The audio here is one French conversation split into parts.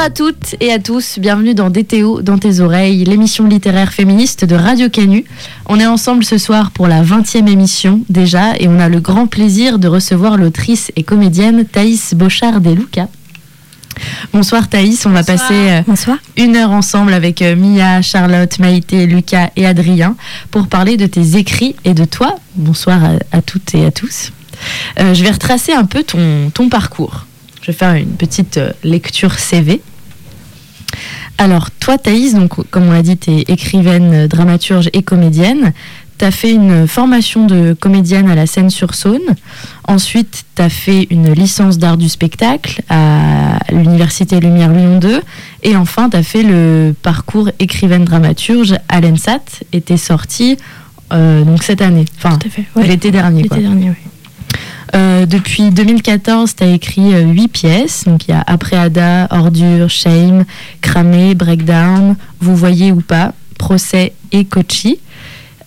Bonsoir à toutes et à tous, bienvenue dans DTO dans tes oreilles, l'émission littéraire féministe de Radio Canu. On est ensemble ce soir pour la 20e émission déjà et on a le grand plaisir de recevoir l'autrice et comédienne Thaïs Bochard-Deluca. Bonsoir Thaïs, on va passer euh, Bonsoir. une heure ensemble avec euh, Mia, Charlotte, Maïté, Lucas et Adrien pour parler de tes écrits et de toi. Bonsoir à, à toutes et à tous. Euh, je vais retracer un peu ton, ton parcours. Je vais faire une petite euh, lecture CV. Alors, toi, Thaïs, donc, comme on l'a dit, tu es écrivaine, euh, dramaturge et comédienne. Tu as fait une formation de comédienne à la Seine-sur-Saône. Ensuite, tu as fait une licence d'art du spectacle à l'Université Lumière Lyon 2. Et enfin, tu as fait le parcours écrivaine dramaturge à l'ENSAT et tu es sortie euh, donc cette année, enfin l'été dernier. L'été dernier, oui. Euh, depuis 2014, tu as écrit euh, huit pièces. Donc il y a Après Ada, Ordure, Shame, Cramé, Breakdown, Vous voyez ou pas, Procès et Kochi.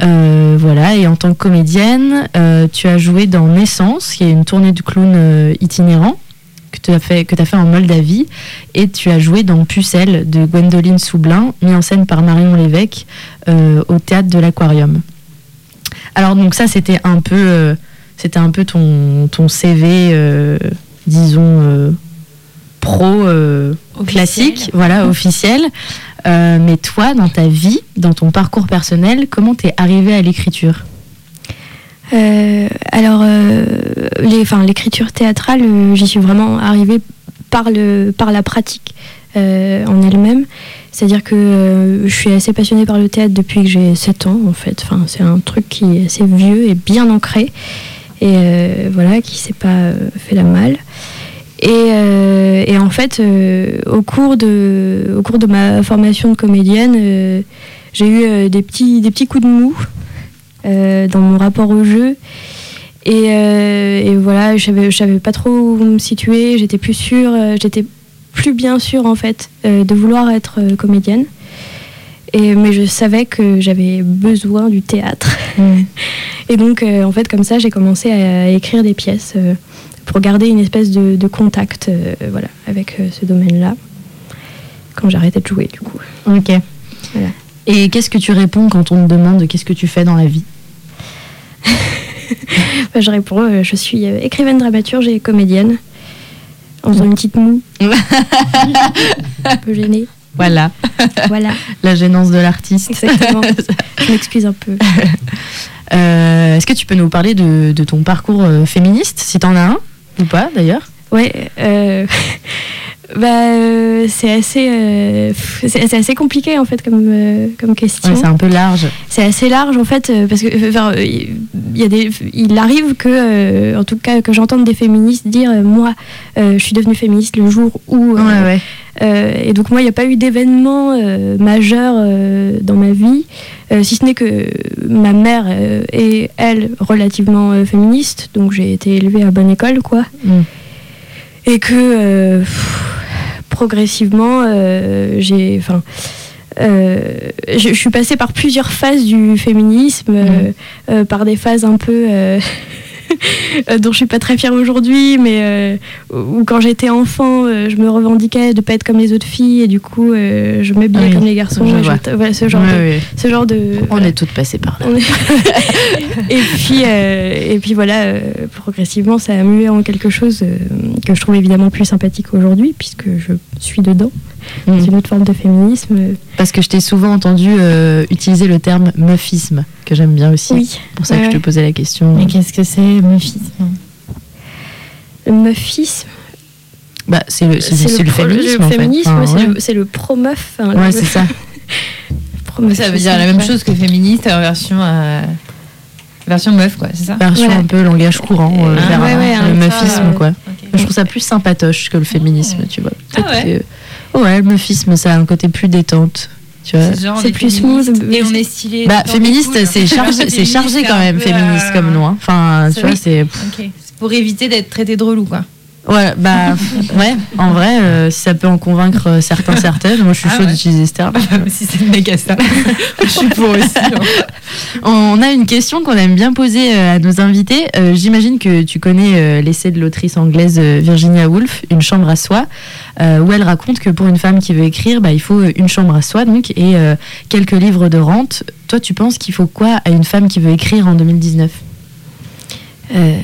Euh, voilà, et en tant que comédienne, euh, tu as joué dans Naissance, qui est une tournée de clown euh, itinérant que tu as fait en Moldavie et tu as joué dans Pucelle de Gwendoline Soublin mis en scène par Marion Lévesque au théâtre de l'Aquarium. Alors donc ça c'était un peu c'était un peu ton, ton CV euh, disons euh, pro euh, classique, voilà officiel. Mais toi dans ta vie, dans ton parcours personnel, comment t'es arrivé à l'écriture? Euh, alors, euh, l'écriture théâtrale, euh, j'y suis vraiment arrivée par, le, par la pratique en elle-même. C'est-à-dire que je suis assez passionnée par le théâtre depuis que j'ai 7 ans, en fait. Enfin, c'est un truc qui est assez vieux et bien ancré. Et euh, voilà, qui s'est pas euh, fait la malle. Et, euh, en fait, au, cours de, ma formation de comédienne, j'ai eu des, petits, coups de mou dans mon rapport au jeu. Et, voilà, je savais, je savais pas trop où me situer, j'étais plus j'étais plus bien sûre en fait de vouloir être comédienne. Et, mais je savais que j'avais besoin du théâtre. Et donc, euh, en fait, comme ça, j'ai commencé à écrire des pièces euh, pour garder une espèce de, de contact euh, voilà, avec ce domaine-là. Quand j'arrêtais de jouer, du coup. Ok. Voilà. Et qu'est-ce que tu réponds quand on te demande qu'est-ce que tu fais dans la vie? Bah, je réponds, je suis écrivaine, dramaturge et comédienne. En faisant une petite moue. un peu gênée. Voilà, Voilà, la gênance de l'artiste. exactement. je m'excuse un peu. Euh, Est-ce que tu peux nous parler de, de ton parcours euh, féministe, si t'en as un ou pas d'ailleurs? Ouais, euh, bah, euh, c'est assez, euh, c'est assez compliqué en fait comme, euh, comme question. Ouais, C'est un peu large. c'est assez large en fait parce que il y a des il arrive que en tout cas que j'entende des féministes dire moi je suis devenue féministe le jour où Ouais, ouais. Euh, et donc moi il n'y a pas eu d'événement euh, majeur euh, dans ma vie si ce n'est que ma mère est elle relativement féministe donc j'ai été élevée à bonne école quoi Mm. et que pff, progressivement j'ai enfin euh, je, je suis passée par plusieurs phases du féminisme, euh, euh, par des phases un peu dont je suis pas très fière aujourd'hui, mais euh, où quand j'étais enfant, euh, je me revendiquais de pas être comme les autres filles et du coup euh, je m'habillais Oui, comme les garçons. je voilà, ce genre de, ouais. ce genre de. On voilà. est toutes passées par là. Et puis euh, et puis voilà euh, progressivement ça a mué en quelque chose euh, que je trouve évidemment plus sympathique aujourd'hui puisque je suis dedans Mm. c'est une autre forme de féminisme Parce que je t'ai souvent entendu euh, utiliser le terme meufisme, que j'aime bien aussi. oui C'est pour ça que je te posais la question. Mais qu'est-ce que c'est, meufisme le meufisme Bah, c'est le, c'est- c'est le féminisme. en fait. féminisme, Enfin, c'est ouais. le- c'est le pro-meuf enfin, Ouais, le- c'est ça. Ça veut dire la même ouais. chose que féministe en version, euh, version meuf, quoi, c'est ça? Version Voilà. un peu langage courant euh, Ah, vers ouais, ouais, le un- meufisme, euh, quoi. Je trouve ça plus sympatoche que le féminisme, tu vois. Ah ouais que- Ouais, le meufisme, ça a un côté plus détente. C'est plus smooth. Et on est stylé. Bah, féministe, c'est chargé, c'est chargé quand même, peu, féministe euh, comme nom. hein. Enfin, tu c'est- vois, c'est. Pour éviter d'être traité de relou, quoi. Ouais, bah, ouais, en vrai, euh, si ça peut en convaincre euh, certains, certaines, moi je suis Ah chaud ouais. d'utiliser ce terme. si c'est méga ça. Je suis pour aussi. hein. On a une question qu'on aime bien poser euh, à nos invités. Euh, J'imagine que tu connais euh, l'essai de l'autrice anglaise euh, Virginia Woolf, Une chambre à soi, euh, où elle raconte que pour une femme qui veut écrire, bah, il faut euh, une chambre à soi donc, et euh, quelques livres de rente. Toi, tu penses qu'il faut quoi à une femme qui veut écrire en 2019 Euh,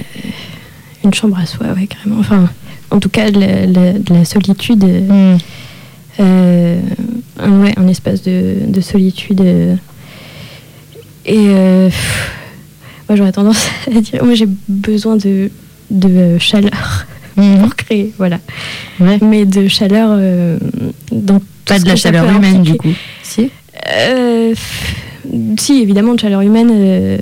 une chambre à soi, ouais, carrément. Enfin, en tout cas, de la, la- de la solitude. euh, euh, un, ouais, un espace de, de solitude. euh, et euh, pff, moi, j'aurais tendance à dire moi, j'ai besoin de, de euh, chaleur pour créer, voilà. Ouais. Mais de chaleur euh, dans tout Pas de la chaleur humaine, impliquer. du coup. Si Euh, si, évidemment, de chaleur humaine, euh,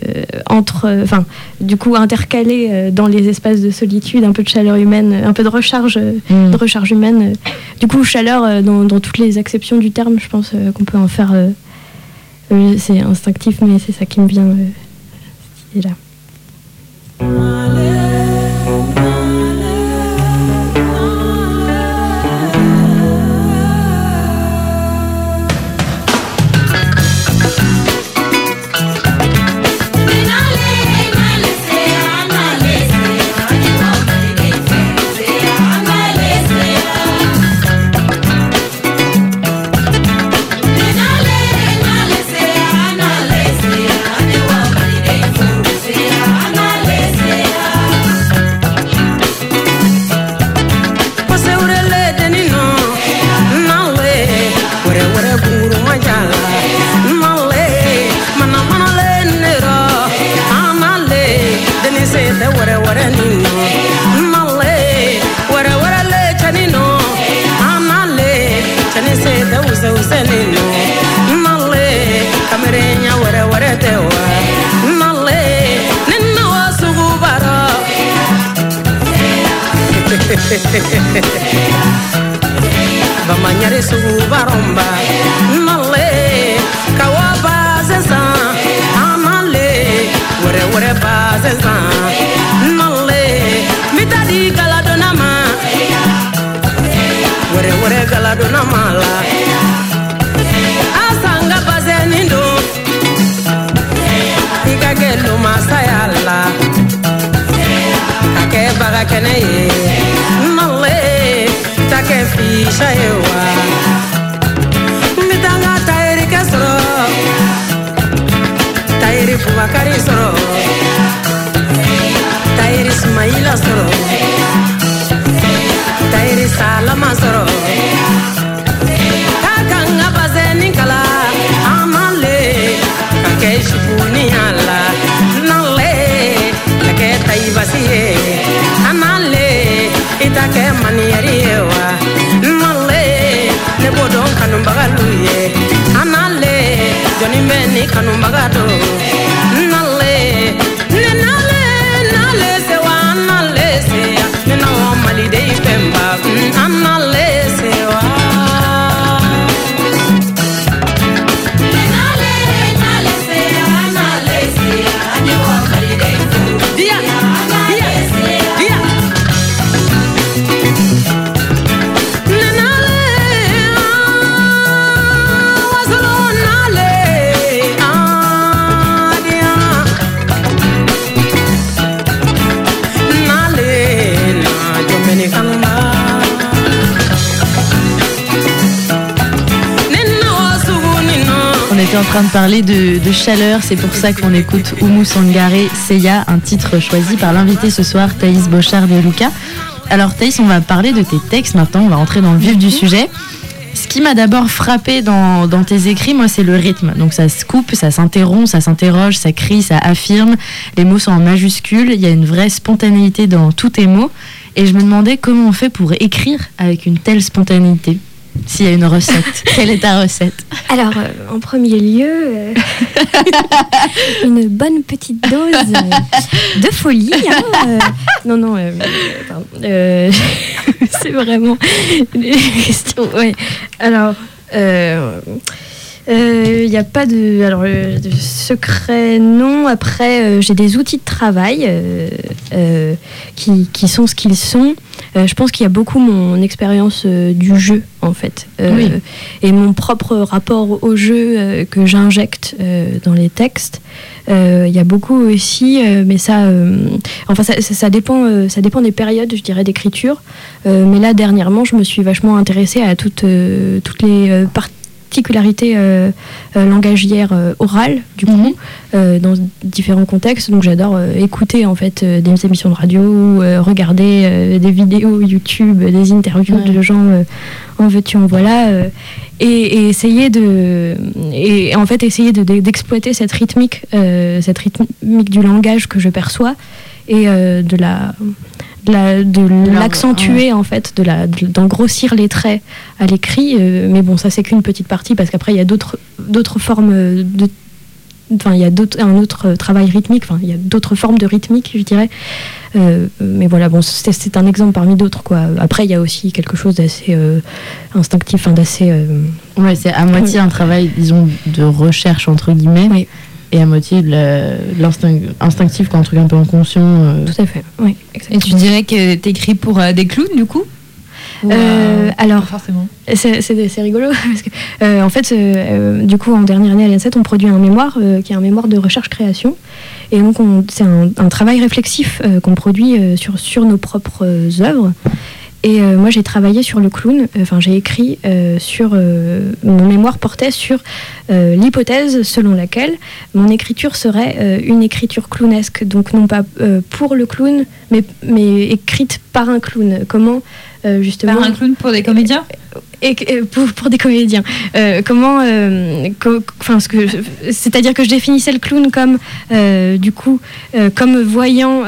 entre, euh, enfin, du coup, intercalée euh, dans les espaces de solitude, un peu de chaleur humaine, un peu de recharge, Mm. de recharge humaine. euh. Du coup, chaleur euh, dans, dans toutes les acceptions du terme, je pense euh, qu'on peut en faire. euh, euh, c'est instinctif, mais c'est ça qui me vient, euh, cette idée-là. bamanyare isha ewa Mitanga tairi kesro Tairi fumakariso. kanumba gato en train de parler de, de chaleur, c'est pour ça qu'on écoute Oumu Sangaré Seiya, un titre choisi par l'invité ce soir, Thaïs Bochard et Lucas. Alors Thaïs, on va parler de tes textes maintenant, on va entrer dans le vif du sujet. Ce qui m'a d'abord frappé dans, dans tes écrits, moi, c'est le rythme. Donc ça se coupe, ça s'interrompt, ça s'interroge, ça crie, ça affirme. Les mots sont en majuscules, il y a une vraie spontanéité dans tous tes mots. Et je me demandais comment on fait pour écrire avec une telle spontanéité. S'il y a une recette, quelle est ta recette Alors, euh, en premier lieu, euh, une bonne petite dose euh, de folie. hein, euh. non, non, pardon. C'est vraiment une question. Ouais. Alors, Il n'y a pas de, alors, euh, de secret, non. Après, euh, j'ai des outils de travail euh, euh, qui, qui sont ce qu'ils sont. Euh, je pense qu'il y a beaucoup mon expérience euh, du jeu, en fait. Euh, Oui. Et mon propre rapport au jeu euh, que j'injecte euh, dans les textes. Euh, Il y a beaucoup aussi, euh, mais ça, euh, enfin, ça, ça- ça dépend, euh, ça dépend des périodes, je dirais, d'écriture. Euh, mais là, dernièrement, je me suis vachement intéressée à toutes, euh, toutes les euh, particularités euh, euh, langagières euh, orales, du coup, Mhm. euh, dans différents contextes. Donc, j'adore écouter en fait des émissions de radio, regarder des vidéos YouTube, des interviews Ouais. de gens en veux-tu, en voilà. et, et essayer de et en fait essayer de- de- d'exploiter cette rythmique cette rythmique du langage que je perçois et de la de la- de la- l'accentuer en fait de la de- d'en grossir les traits à l'écrit euh, mais bon ça c'est qu'une petite partie parce qu'après il y a d'autres d'autres formes de enfin il y a un autre travail rythmique enfin il y a d'autres formes de rythmique je dirais. Euh, mais voilà bon c'est c'est un exemple parmi d'autres quoi. Après il y a aussi quelque chose d'assez euh, instinctif enfin d'assez euh, Ouais, c'est à moitié un travail, disons, de recherche, entre guillemets, Oui. Et à moitié de la- de l'instinct instinctif, quoi, un truc un peu inconscient. euh. Tout à fait, oui. Et tu dirais que t'écris pour euh, des clowns, du coup? Ou, Euh, alors, pas forcément. c'est rigolo parce que, euh, en fait, euh, euh, du coup, en dernière année à l'INSET, on produit un mémoire euh, qui est un mémoire de recherche-création. Et donc, on- c'est un, un travail réflexif euh, qu'on produit euh, sur, sur nos propres euh, œuvres. Et euh, moi, j'ai travaillé sur le clown, euh, enfin, j'ai écrit euh, sur. mon mémoire portait sur l'hypothèse selon laquelle mon écriture serait une écriture clownesque. Donc, non pas pour le clown, mais, mais écrite par un clown. Comment, justement. Par un clown pour des comédiens? Et, pour, pour des comédiens. Comment, co- ce que, c'est-à-dire que je définissais le clown comme, du coup, comme voyant.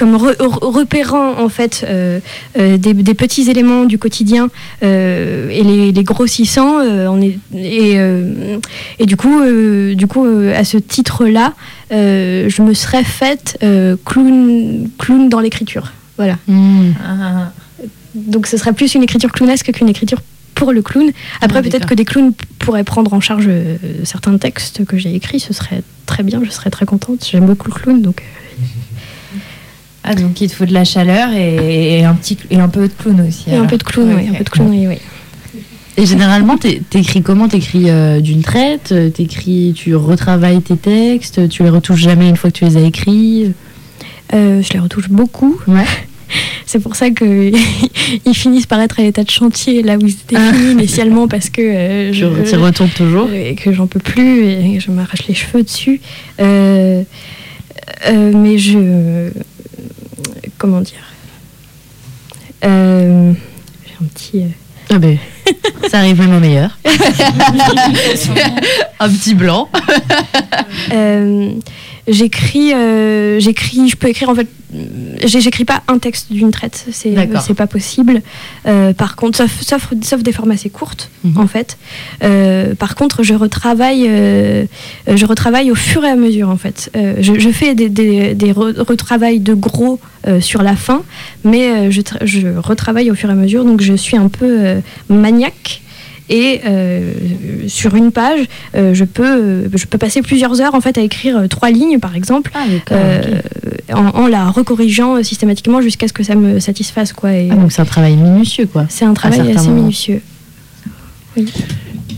Comme re- re- repérant en fait euh, euh, des, des petits éléments du quotidien euh, et les, les grossissant on est, et, et du coup du coup à ce titre là je me serais faite clown clown dans l'écriture voilà Hmm. Donc ce serait plus une écriture clownesque qu'une écriture pour le clown. Après, peut-être que des clowns pourraient prendre en charge euh, certains textes que j'ai écrits. Ce serait très bien, je serais très contente. J'aime beaucoup le clown, donc Ah, donc il te faut de la chaleur et, et un, petit, et un peu de clown aussi. et un peu de clown, oui, un peu de clownerie, oui. Et généralement, t'é- t'écris comment? T'écris euh, d'une traite? T'écris, tu retravailles tes textes? Tu les retouches jamais une fois que tu les as écrits? Euh, je les retouche beaucoup. Ouais. C'est pour ça que ils finissent par être à l'état de chantier là où ils étaient Ah. finis initialement parce que euh, Tu je, t'y retournes toujours? Et que j'en peux plus et que je m'arrache les cheveux dessus. Euh, euh, mais je. Comment dire? Euh, J'ai un petit. euh, Ah ben, ça arrive au meilleur. un petit blanc. Euh, j'écris, euh, j'écris, je peux écrire en fait, j'écris pas un texte d'une traite, c'est c'est pas possible. Euh, par contre, sauf, sauf, sauf des formes assez courtes Mhm. en fait. Euh, par contre, je retravaille, je retravaille au fur et à mesure en fait. Je, je fais des, des, des retravails de gros sur la fin, mais je, je retravaille au fur et à mesure, donc je suis un peu maniaque. Et euh, sur une page, euh, je, peux, euh, je peux passer plusieurs heures en fait à écrire euh, trois lignes par exemple, Ah en, en la recorrigeant systématiquement jusqu'à ce que ça me satisfasse quoi. Et, Ah, donc c'est un travail minutieux quoi. c'est un travail assez moments. minutieux.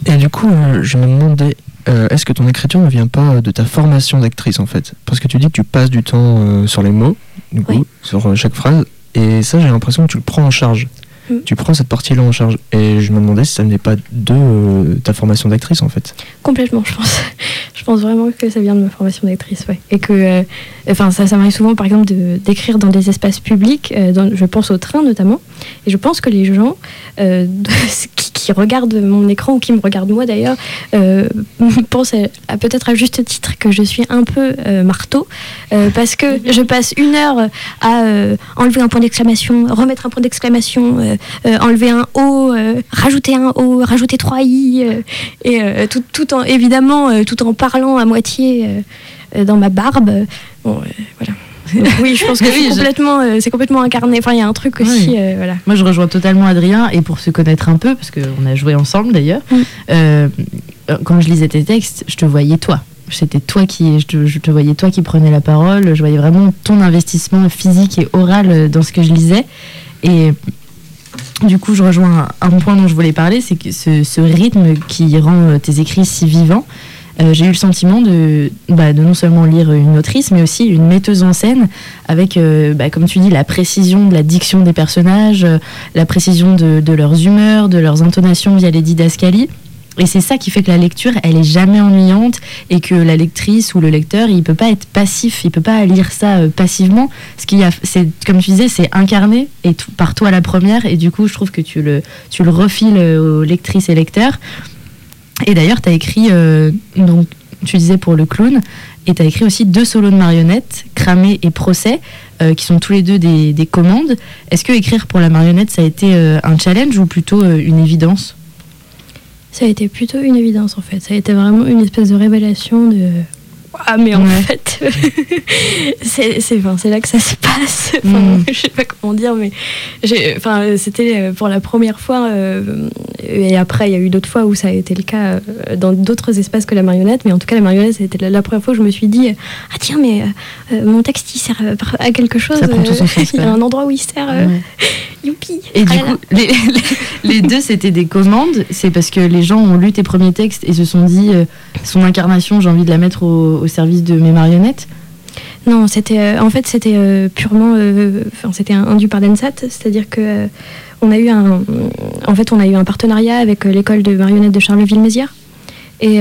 Et du coup, je me demandais, euh, est-ce que ton écriture ne vient pas de ta formation d'actrice en fait? Parce que tu dis que tu passes du temps euh, sur les mots, du coup, Oui. sur euh, chaque phrase, et ça j'ai l'impression que tu le prends en charge. Mm. Tu prends cette partie-là en charge. Et je me demandais si ça n'est pas de euh, ta formation d'actrice en fait. Complètement, je pense. je pense vraiment que ça vient de ma formation d'actrice, ouais. Et que, euh, enfin, ça, ça m'arrive souvent, par exemple, de- d'écrire dans des espaces publics. euh, dans- je pense au train notamment. Et je pense que les gens qui, qui regardent mon écran ou qui me regardent moi d'ailleurs pensent à, à peut-être à juste titre que je suis un peu marteau parce que je passe une heure à enlever un point d'exclamation, remettre un point d'exclamation, enlever un O, euh, rajouter un O, rajouter trois I, euh, et euh, tout, tout en évidemment euh, tout en parlant à moitié euh, euh, dans ma barbe. Bon, euh, voilà. Donc oui, je pense que Oui, c'est complètement, euh, c'est complètement incarné. Enfin, il y a un truc aussi, Oui. euh, voilà. Moi, je rejoins totalement Adrien, et pour se connaître un peu, parce qu'on a joué ensemble d'ailleurs, Mm. euh, euh, quand je lisais tes textes, je te voyais toi. C'était toi qui, je te, je te voyais toi qui prenais la parole. Je voyais vraiment ton investissement physique et oral euh, dans ce que je lisais. Et du coup, je rejoins un, point dont je voulais parler, c'est que ce, rythme qui rend euh, tes écrits si vivants. euh, j'ai eu le sentiment de, bah, de non seulement lire une autrice, mais aussi une metteuse en scène, avec, euh, bah, comme tu dis, la précision de la diction des personnages, la précision de, de leurs humeurs, de leurs intonations via les didascalies. Et c'est ça qui fait que la lecture, elle est jamais ennuyante et que la lectrice ou le lecteur, il peut pas être passif, il peut pas lire ça euh, passivement. Ce qu'il y a, c'est comme tu disais, c'est incarné et tout- par toi la première. Et du coup, je trouve que tu le, tu le refiles euh, aux lectrices et lecteurs. Et d'ailleurs, tu as écrit, euh, donc tu disais pour le clown, et tu as écrit aussi deux solos de marionnettes, Cramé et Procès, qui sont tous les deux des, des commandes. Est-ce que écrire pour la marionnette, ça a été un challenge ou plutôt une évidence? Ça a été plutôt une évidence en fait. Ça a été vraiment une espèce de révélation de. Ah mais en Ouais. fait, c'est c'est enfin, c'est là que ça se passe. Enfin, Mm. Je sais pas comment dire, mais j'ai enfin c'était euh, pour la première fois euh, et après il y a eu d'autres fois où ça a été le cas euh, dans d'autres espaces que la marionnette, mais en tout cas la marionnette c'était la, la première fois où je me suis dit ah tiens mais euh, mon texte il sert à, à quelque chose. Ça prend tout son sens, Il y a un endroit où il sert. Ouais. Youpi. Et du Ah là. coup, les, les- les deux, c'était des commandes. C'est parce que les gens ont lu tes premiers textes et se sont dit, son incarnation, j'ai envie de la mettre au, au service de mes marionnettes. Non, c'était euh, en fait c'était euh, purement, euh, enfin c'était induit par l'ENSAT, c'est-à-dire que euh, on a eu un, en fait on a eu un partenariat avec l'école de marionnettes de Charleville-Mézières et,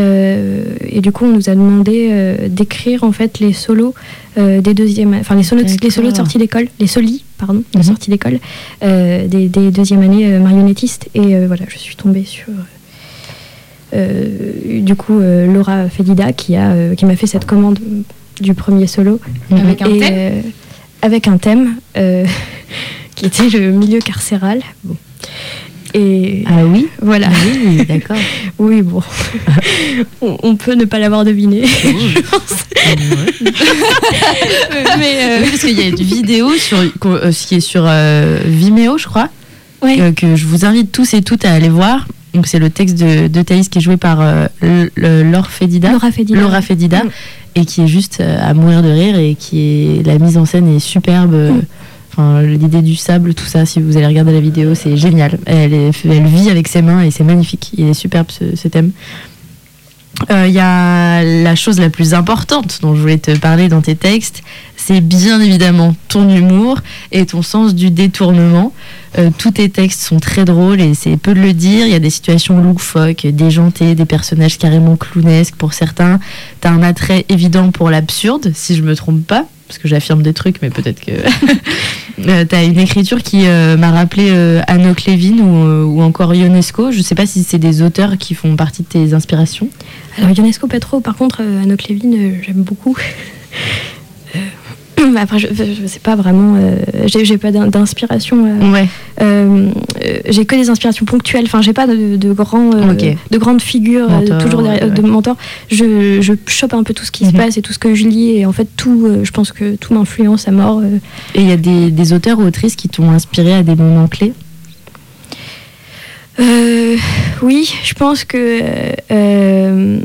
et du coup on nous a demandé d'écrire en fait les solos des deuxièmes, enfin les solos, les solos de sortie d'école, les solis pardon, de Mhm. sortie d'école des, des deuxième années marionnettistes et voilà je suis tombée sur du coup euh, Laura Fedida qui a euh, qui m'a fait cette commande du premier solo Avec un et, thème euh, avec un thème euh, qui était le milieu carcéral. Bon. Et Ah oui voilà, Oui, d'accord. oui, bon, on, on peut ne pas l'avoir deviné, je pense. Mais euh, Oui, parce qu'il y a une vidéo sur, euh, qui est sur euh, Vimeo, je crois, euh, que je vous invite tous et toutes à aller voir. Donc c'est le texte de, de Thaïs qui est joué par euh, Fedida. Laura Fedida. Laura Fedida, Mm. et qui est juste euh, à mourir de rire et qui est la mise en scène est superbe. euh, Mm. Enfin, l'idée du sable, tout ça, si vous allez regarder la vidéo, c'est génial. Elle, est- elle vit avec ses mains et c'est magnifique. Il est superbe ce, ce thème. Euh, Il y a la chose la plus importante dont je voulais te parler dans tes textes, c'est bien évidemment ton humour et ton sens du détournement. Euh, tous tes textes sont très drôles et c'est peu de le dire. Il y a des situations loufoques, déjantées, des personnages carrément clownesques pour certains. T'as un attrait évident pour l'absurde, si je me trompe pas, parce que j'affirme des trucs, mais peut-être que Euh, t'as une écriture qui euh, m'a rappelé euh, Anouk Levin ou, encore Ionesco. Je sais pas si c'est des auteurs qui font partie de tes inspirations. Alors Ionesco pas trop, par contre Anne Clévin j'aime beaucoup. Après, je, je sais pas vraiment, euh, j'ai pas d'in- d'inspiration. euh, Ouais. Euh, j'ai que des inspirations ponctuelles. Enfin, j'ai pas de, de grands, de grandes figures toujours derrière, ouais, de mentors. Je, je chope un peu tout ce qui se Mhm. passe et tout ce que je lis et en fait tout, je pense que tout m'influence à mort. Et il y a des, des auteurs ou autrices qui t'ont inspiré à des moments clés? Euh, oui, je pense que. euh,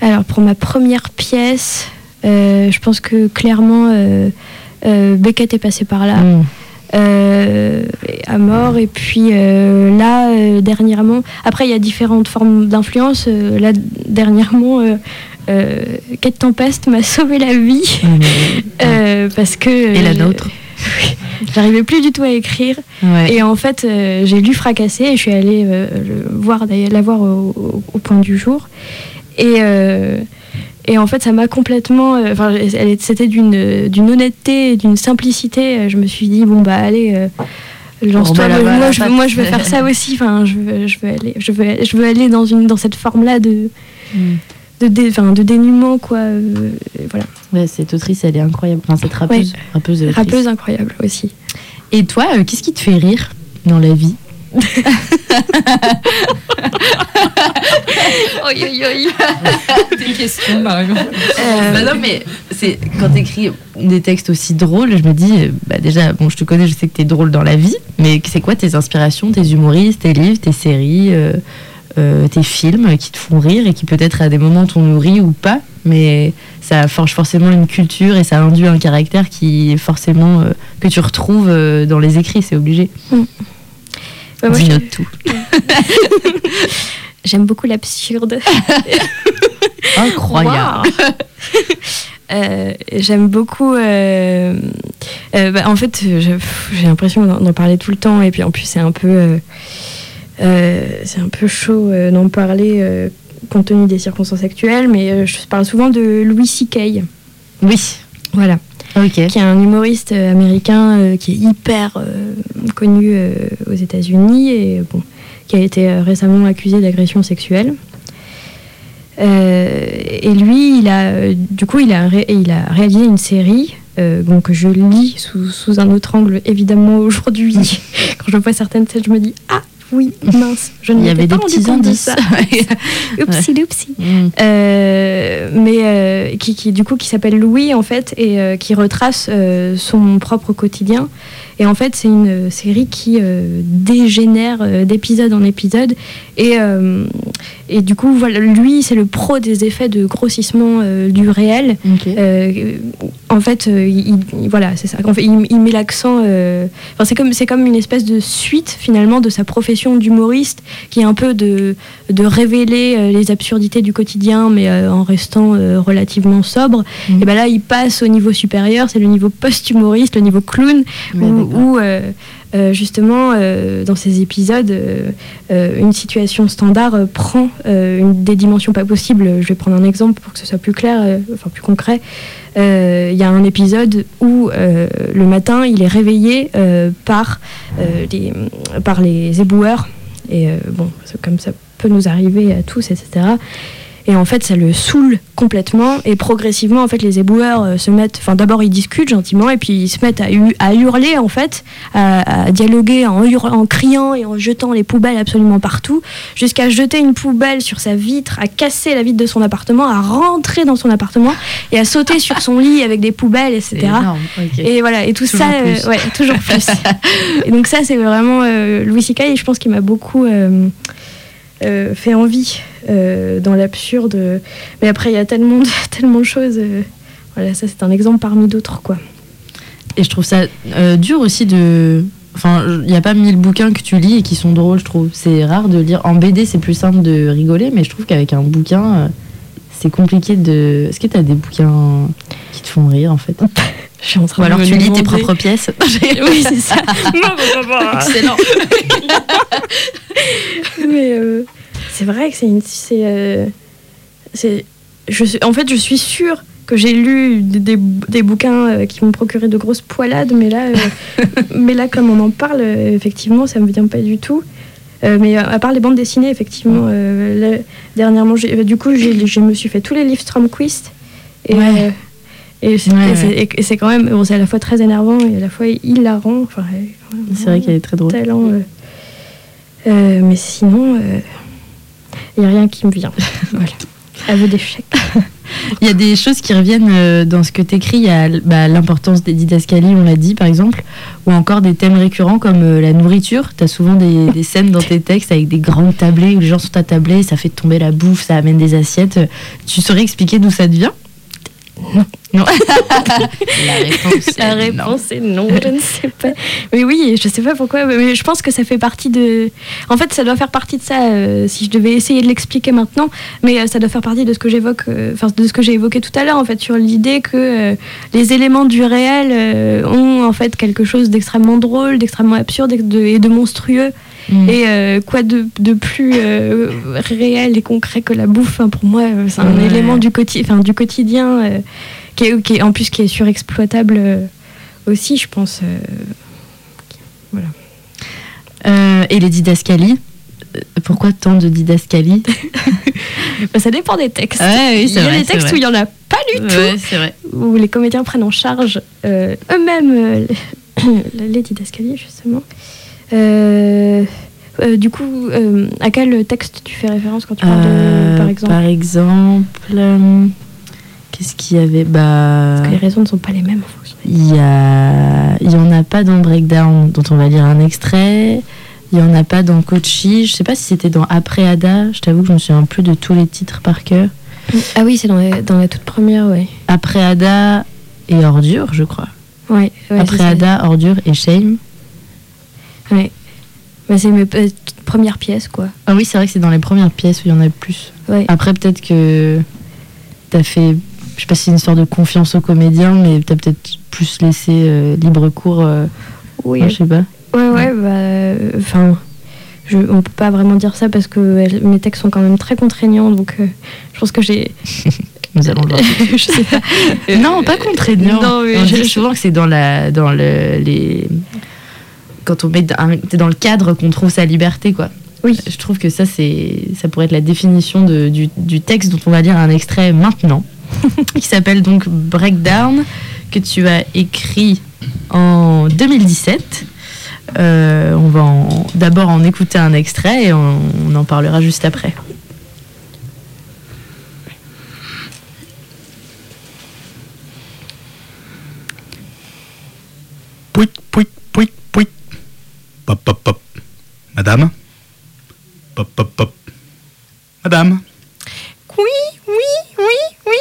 alors pour ma première pièce, je pense que clairement euh, euh, Beckett est passé par là. Mm. euh, à mort. Et puis euh, là, euh, dernièrement, après, il y a différentes formes d'influence. Euh, là, dernièrement, euh, euh, Quête Tempeste m'a sauvé la vie. euh, parce que. Et la euh, nôtre. J'arrivais plus du tout à écrire. Ouais. Et en fait, euh, j'ai lu Fracassé et je suis allée euh, le voir, la voir au, au- point du jour. Et, euh, et en fait, ça m'a complètement. euh, Enfin, c'était d'une d'une honnêteté, et d'une simplicité. Euh, Je me suis dit, bon, bah, allez. euh, Lance-toi, Remets la moi, je, moi je veux faire ça aussi. Enfin, je veux, je veux aller, je veux, je veux aller dans une dans cette forme-là de Mm. de, dé- de dénuement quoi. euh, voilà, Ouais, cette autrice, elle est incroyable. Enfin, cette rappeuse. Rappeuse, et autrice. rappeuse incroyable aussi. Et toi, qu'est-ce qui te fait rire dans la vie? Des questions, Marion. Bah non, mais c'est quand t'écris des textes aussi drôles, je me dis, euh, bah déjà, bon, je te connais, je sais que t'es drôle dans la vie, mais c'est quoi tes inspirations, tes humoristes, tes livres, tes séries, euh, euh, tes films qui te font rire et qui peut-être à des moments t'ont nourri ou pas, mais ça forge forcément une culture et ça induit un caractère qui est forcément euh, que tu retrouves euh, dans les écrits, c'est obligé. Bah, je- tout. J'aime beaucoup l'absurde. Incroyable. Euh, J'aime beaucoup. euh, euh, bah, en fait, j'ai l'impression d'en parler tout le temps, et puis en plus, c'est un peu, c'est un peu chaud d'en parler compte tenu des circonstances actuelles. Mais je parle souvent de Louis C.K. Oui. Voilà, Qui est un humoriste euh, américain euh, qui est hyper euh, connu aux États-Unis et bon, qui a été récemment accusé d'agression sexuelle. Et lui, il a, du coup, il a, il a réalisé une série que je lis sous, sous un autre angle, évidemment, aujourd'hui. Quand je vois certaines scènes, je me dis Ah oui, mince, je ne Il y m'étais avait pas des rendu compte de ça. Oupsie doupsie. Mm. Euh, mais euh, qui, qui, du coup qui s'appelle Louis en fait et euh, qui retrace son propre quotidien et en fait c'est une série qui euh, dégénère euh, d'épisode en épisode et, euh, et du coup voilà lui c'est le pro des effets de grossissement euh, du réel en fait, il, il- voilà, c'est ça. En fait, il, il met l'accent. Enfin, c'est comme c'est comme une espèce de suite finalement de sa profession d'humoriste, qui est un peu de de révéler les absurdités du quotidien, mais en restant relativement sobre. Mhm. Et ben là, il passe au niveau supérieur, c'est le niveau post-humoriste, le niveau clown, où. Où, euh, euh, justement euh, dans ces épisodes, une situation standard prend une, des dimensions pas possibles. Je vais prendre un exemple pour que ce soit plus clair, enfin plus concret. Il y a un épisode où le matin, il est réveillé par, les, par les éboueurs. Et bon, comme ça peut nous arriver à tous, etc. Et en fait, ça le saoule complètement. Et progressivement, en fait, les éboueurs euh, se mettent. Enfin, d'abord, ils discutent gentiment, et puis ils se mettent à, hu- à hurler, en fait, à, à dialoguer en, en criant et en jetant les poubelles absolument partout, jusqu'à jeter une poubelle sur sa vitre, à casser la vitre de son appartement, à rentrer dans son appartement et à sauter sur son lit avec des poubelles, etc. énorme. Et voilà, et tout Toujours ça, plus. euh, ouais, toujours plus. et donc ça, c'est vraiment euh, Louis C.K. et je pense qu'il m'a beaucoup euh, fait envie euh, dans l'absurde. Mais après, il y a tellement de, tellement de choses. euh, voilà, ça, c'est un exemple parmi d'autres, quoi. Et je trouve ça euh, dur aussi de. Enfin, il n'y a pas mille bouquins que tu lis et qui sont drôles, je trouve. C'est rare de lire. En BD, c'est plus simple de rigoler, mais je trouve qu'avec un bouquin, c'est compliqué de. Est-ce que tu as des bouquins qui te font rire, en fait? Je suis en train Ou alors de tu lis tes propres pièces oui, c'est ça. Excellent Mais c'est vrai que c'est une. C'est, euh, c'est, je suis, en fait, je suis sûre que j'ai lu des, des- bouquins euh, qui m'ont procuré de grosses poilades, mais là, euh, mais là comme on en parle, effectivement, ça me vient pas du tout. Euh, mais à part les bandes dessinées, effectivement, euh, là, dernièrement, du coup, je me suis fait tous les livres Stromquist. Et, Ouais. et c'est, Ouais, c'est quand même, bon, c'est à la fois très énervant et à la fois hilarant. Enfin, C'est vrai qu'elle est très drôle. talent. mais sinon, il n'y a rien qui me vient. voilà. Aveu d'échec. Il y a des choses qui reviennent euh, dans ce que tu écris. Il y a bah, l'importance des didascalies, on l'a dit par exemple, ou encore des thèmes récurrents comme euh, la nourriture. Tu as souvent des, des scènes dans tes textes avec des grandes tablées où les gens sont attablés, ça fait tomber la bouffe, ça amène des assiettes. Tu saurais expliquer d'où ça te vient Non. la réponse La est non. réponse est non, je ne sais pas. Mais oui, je sais pas pourquoi, mais je pense que ça fait partie de. En fait, ça doit faire partie de ça. euh, si je devais essayer de l'expliquer maintenant, mais euh, ça doit faire partie de ce que j'évoque, euh, enfin de ce que j'ai évoqué tout à l'heure, en fait, sur l'idée que euh, les éléments du réel euh, ont en fait quelque chose d'extrêmement drôle, d'extrêmement absurde et de, et de monstrueux. Mm. Et euh, quoi de, de plus euh, réel et concret que la bouffe hein, Pour moi, euh, c'est un Ouais. élément du, quotidien euh, qui, est, qui est- en plus qui est surexploitable aussi, je pense. Euh, et les didascalies Pourquoi tant de didascalies? Bah, ça dépend des textes. Ouais, oui, il y a des textes où il n'y en a pas du Ouais, c'est vrai. tout, où les comédiens prennent en charge eux-mêmes les didascalies, justement. Euh, euh, du coup, euh, à quel texte tu fais référence quand tu parles de, par exemple Par exemple, qu'est-ce qu'il y avait Bah, Parce que les raisons ne sont pas les mêmes en fonction. il y a, il y en a pas dans Breakdown, dont on va lire un extrait. Il y en a pas dans Kochi. Je sais pas si c'était dans Après Ada. Je t'avoue que je me souviens plus de tous les titres par cœur. Ah oui, c'est dans la, dans la toute première, ouais. Après Ada et Ordure, je crois. Ouais, ouais, Après. Ada, Ordure et Shame. Ouais. Bah, c'est mes euh, premières pièces, quoi. Ah oui, c'est vrai que c'est dans les premières pièces où il y en a le plus. Ouais. Après, peut-être que t'as fait. Je sais pas si c'est une histoire de confiance aux comédiens, mais t'as peut-être plus laissé euh, libre cours. euh, oui, moi, je sais pas. Ouais, ouais, bah, euh, enfin, je, on peut pas vraiment dire ça parce que mes textes sont quand même très contraignants, donc euh, je pense que j'ai. Nous allons voir. je sais pas. non, pas contraignant. Non, mais on je- dit souvent que c'est dans la, dans le, les, quand on met, dans le cadre qu'on trouve sa liberté, quoi. Oui. Je trouve que ça, c'est, ça pourrait être la définition de- du, du texte dont on va lire un extrait maintenant, qui s'appelle donc Breakdown, que tu as écrit en 2017. Euh, on va d'abord en écouter un extrait et on, on en parlera juste après. Pouic, pouic. Pop, pop, pop. Madame? Pop, pop, pop. Madame? Oui, oui, oui,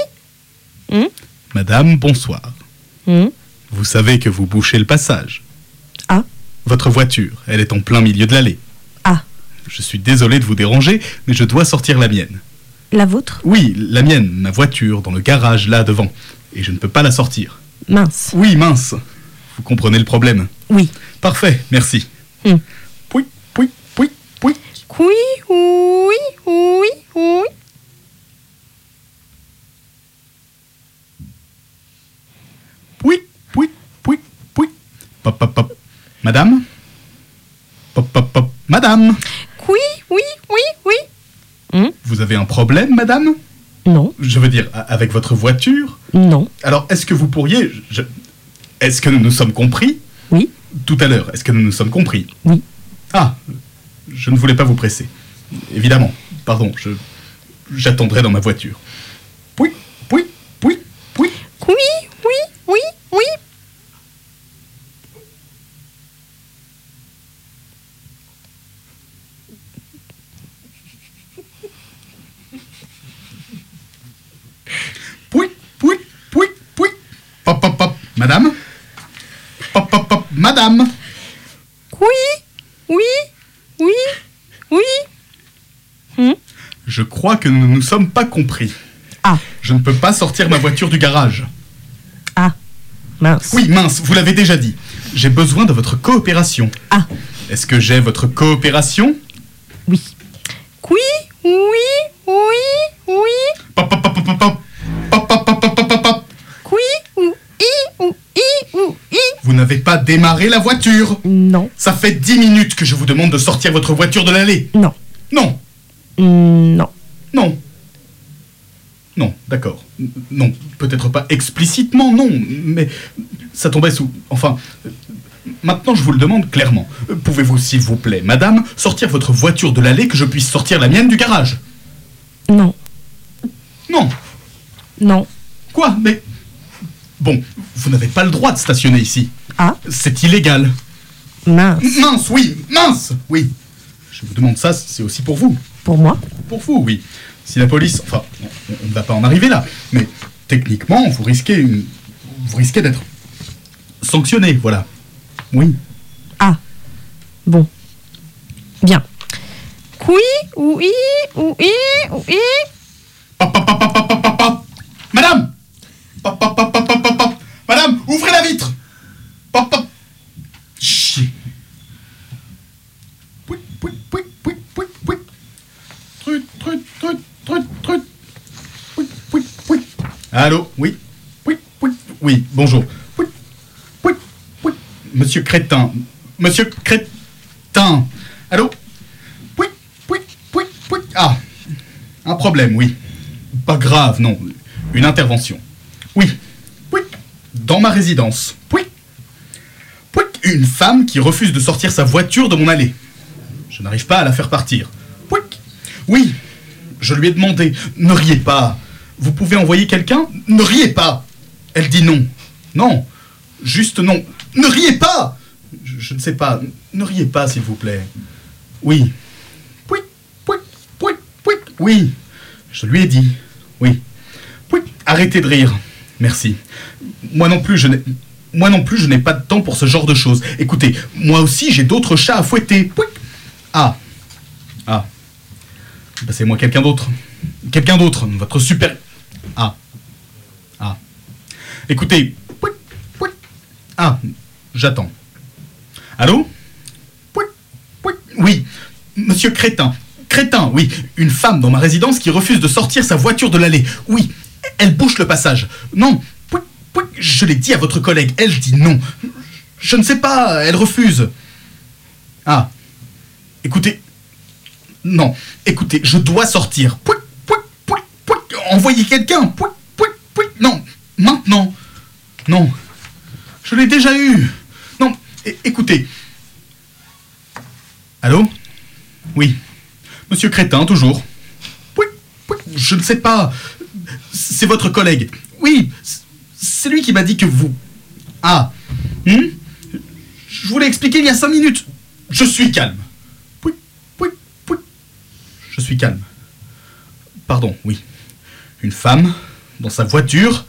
oui. Madame, bonsoir. Hmm? Vous savez que vous bouchez le passage. Ah. Votre voiture, elle est en plein milieu de l'allée. Ah. Je suis désolé de vous déranger, mais je dois sortir la mienne. La vôtre? Oui, la mienne, ma voiture, dans le garage là devant. Et je ne peux pas la sortir. Mince. Oui, mince. Vous comprenez le problème Oui. Parfait, merci. Hmm. Pouic, pouic, pouic, pouic. Oui, oui, oui, oui. Pouic, pouic, pouic, pouic. Pop, pop, pop. Madame? Pop, pop, pop. Madame? Oui, oui, oui, oui. Vous avez un problème, madame? Non, Je veux dire, avec votre voiture? Non. Alors, est-ce que vous pourriez... je- Est-ce que nous nous sommes compris? Oui. Tout à l'heure, est-ce que nous nous sommes compris Oui. Ah, je ne voulais pas vous presser. Évidemment, pardon, je... J'attendrai dans ma voiture. Pouic, pouic. Oui, oui, oui, oui. Pouic, pouic, pouic, pouic. Pop, pop, pop. Madame Pop, pop, pop. Madame Oui, oui, oui, oui. Je crois que nous ne nous sommes pas compris. Ah. Je ne peux pas sortir ma voiture du garage. Mince. Oui, mince, vous l'avez déjà dit. J'ai besoin de votre coopération. Ah. Est-ce que j'ai votre coopération? Oui. Oui, oui, oui, oui. Pop, pop, pop, pop, pop. Vous n'avez pas démarré la voiture. Non, Ça fait 10 minutes que je vous demande de sortir votre voiture de l'allée. non, Non, non. Non. Non, d'accord. Non, peut-être pas explicitement, non, mais ça tombait sous... Enfin, maintenant je vous le demande clairement. Pouvez-vous, s'il vous plaît, madame, sortir votre voiture de l'allée que je puisse sortir la mienne du garage? Non, Non. non. Quoi Mais... Bon, vous n'avez pas le droit de stationner ici. Ah. C'est illégal. Mince. Mince, oui, mince, oui. Je vous demande ça, c'est aussi pour vous. Pour moi Pour vous, oui. Si la police, enfin, on, ne va pas en arriver là, mais techniquement, vous risquez une, vous risquez d'être sanctionné, voilà. Oui. Bon. Bien. Oui, oui, oui, oui. Madame. Madame, ouvrez la vitre. Pop, pop. Chier. Pouic, pouic, pouic, pouic, pouic, pouic. Trut, trut, trut, trut, trut. Pouic, pouic, pouic. Allô, oui. Pouic, pouic, oui, bonjour. Pouic, pouic, pouic. Monsieur Crétin. Monsieur Crétin. Allô Pouic, pouic, pouic, pouic. Ah, un problème, oui. Pas grave, non. Une intervention. Oui. Pouic. Dans ma résidence. Pouic. Pouic. Une femme qui refuse de sortir sa voiture de mon allée. Je n'arrive pas à la faire partir. Pouic. Oui. Je lui ai demandé. Ne riez pas. Vous pouvez envoyer quelqu'un Ne riez pas. Elle dit non. Non. Juste non. Ne riez pas. Je, ne sais pas. Ne riez pas, s'il vous plaît. Oui. Pouic, pouic. Oui. Je lui ai dit. Oui. Arrêtez de rire. Merci. Moi non plus, je n'ai. Moi non plus, je n'ai pas de temps pour ce genre de choses. Écoutez, moi aussi, j'ai d'autres chats à fouetter. Ah. Ah. Passez-moi quelqu'un d'autre. Quelqu'un d'autre. Votre super. Ah. Ah. Écoutez. Ah. J'attends. Allô? Oui. Monsieur Crétin. Crétin, oui. Une femme dans ma résidence qui refuse de sortir sa voiture de l'allée. Oui. Elle bouche le passage. Non. Je l'ai dit à votre collègue. Elle dit non. Je ne sais pas. Elle refuse. Ah. Écoutez. Non. Écoutez, je dois sortir. Pouic. Envoyez quelqu'un. Pouic, pouic, pouic. Non. Maintenant. Non. Je l'ai déjà eu. Non. écoutez. Allô? Oui. Monsieur Crétin, toujours. Pouic, pouic. Je ne sais pas. C'est votre collègue. Oui. C'est lui qui m'a dit que vous. Ah. Hmm? Je vous l'ai expliqué il y a cinq minutes. Je suis calme. Pouic, pouic, pouic. Je suis calme. Pardon, oui. Une femme dans sa voiture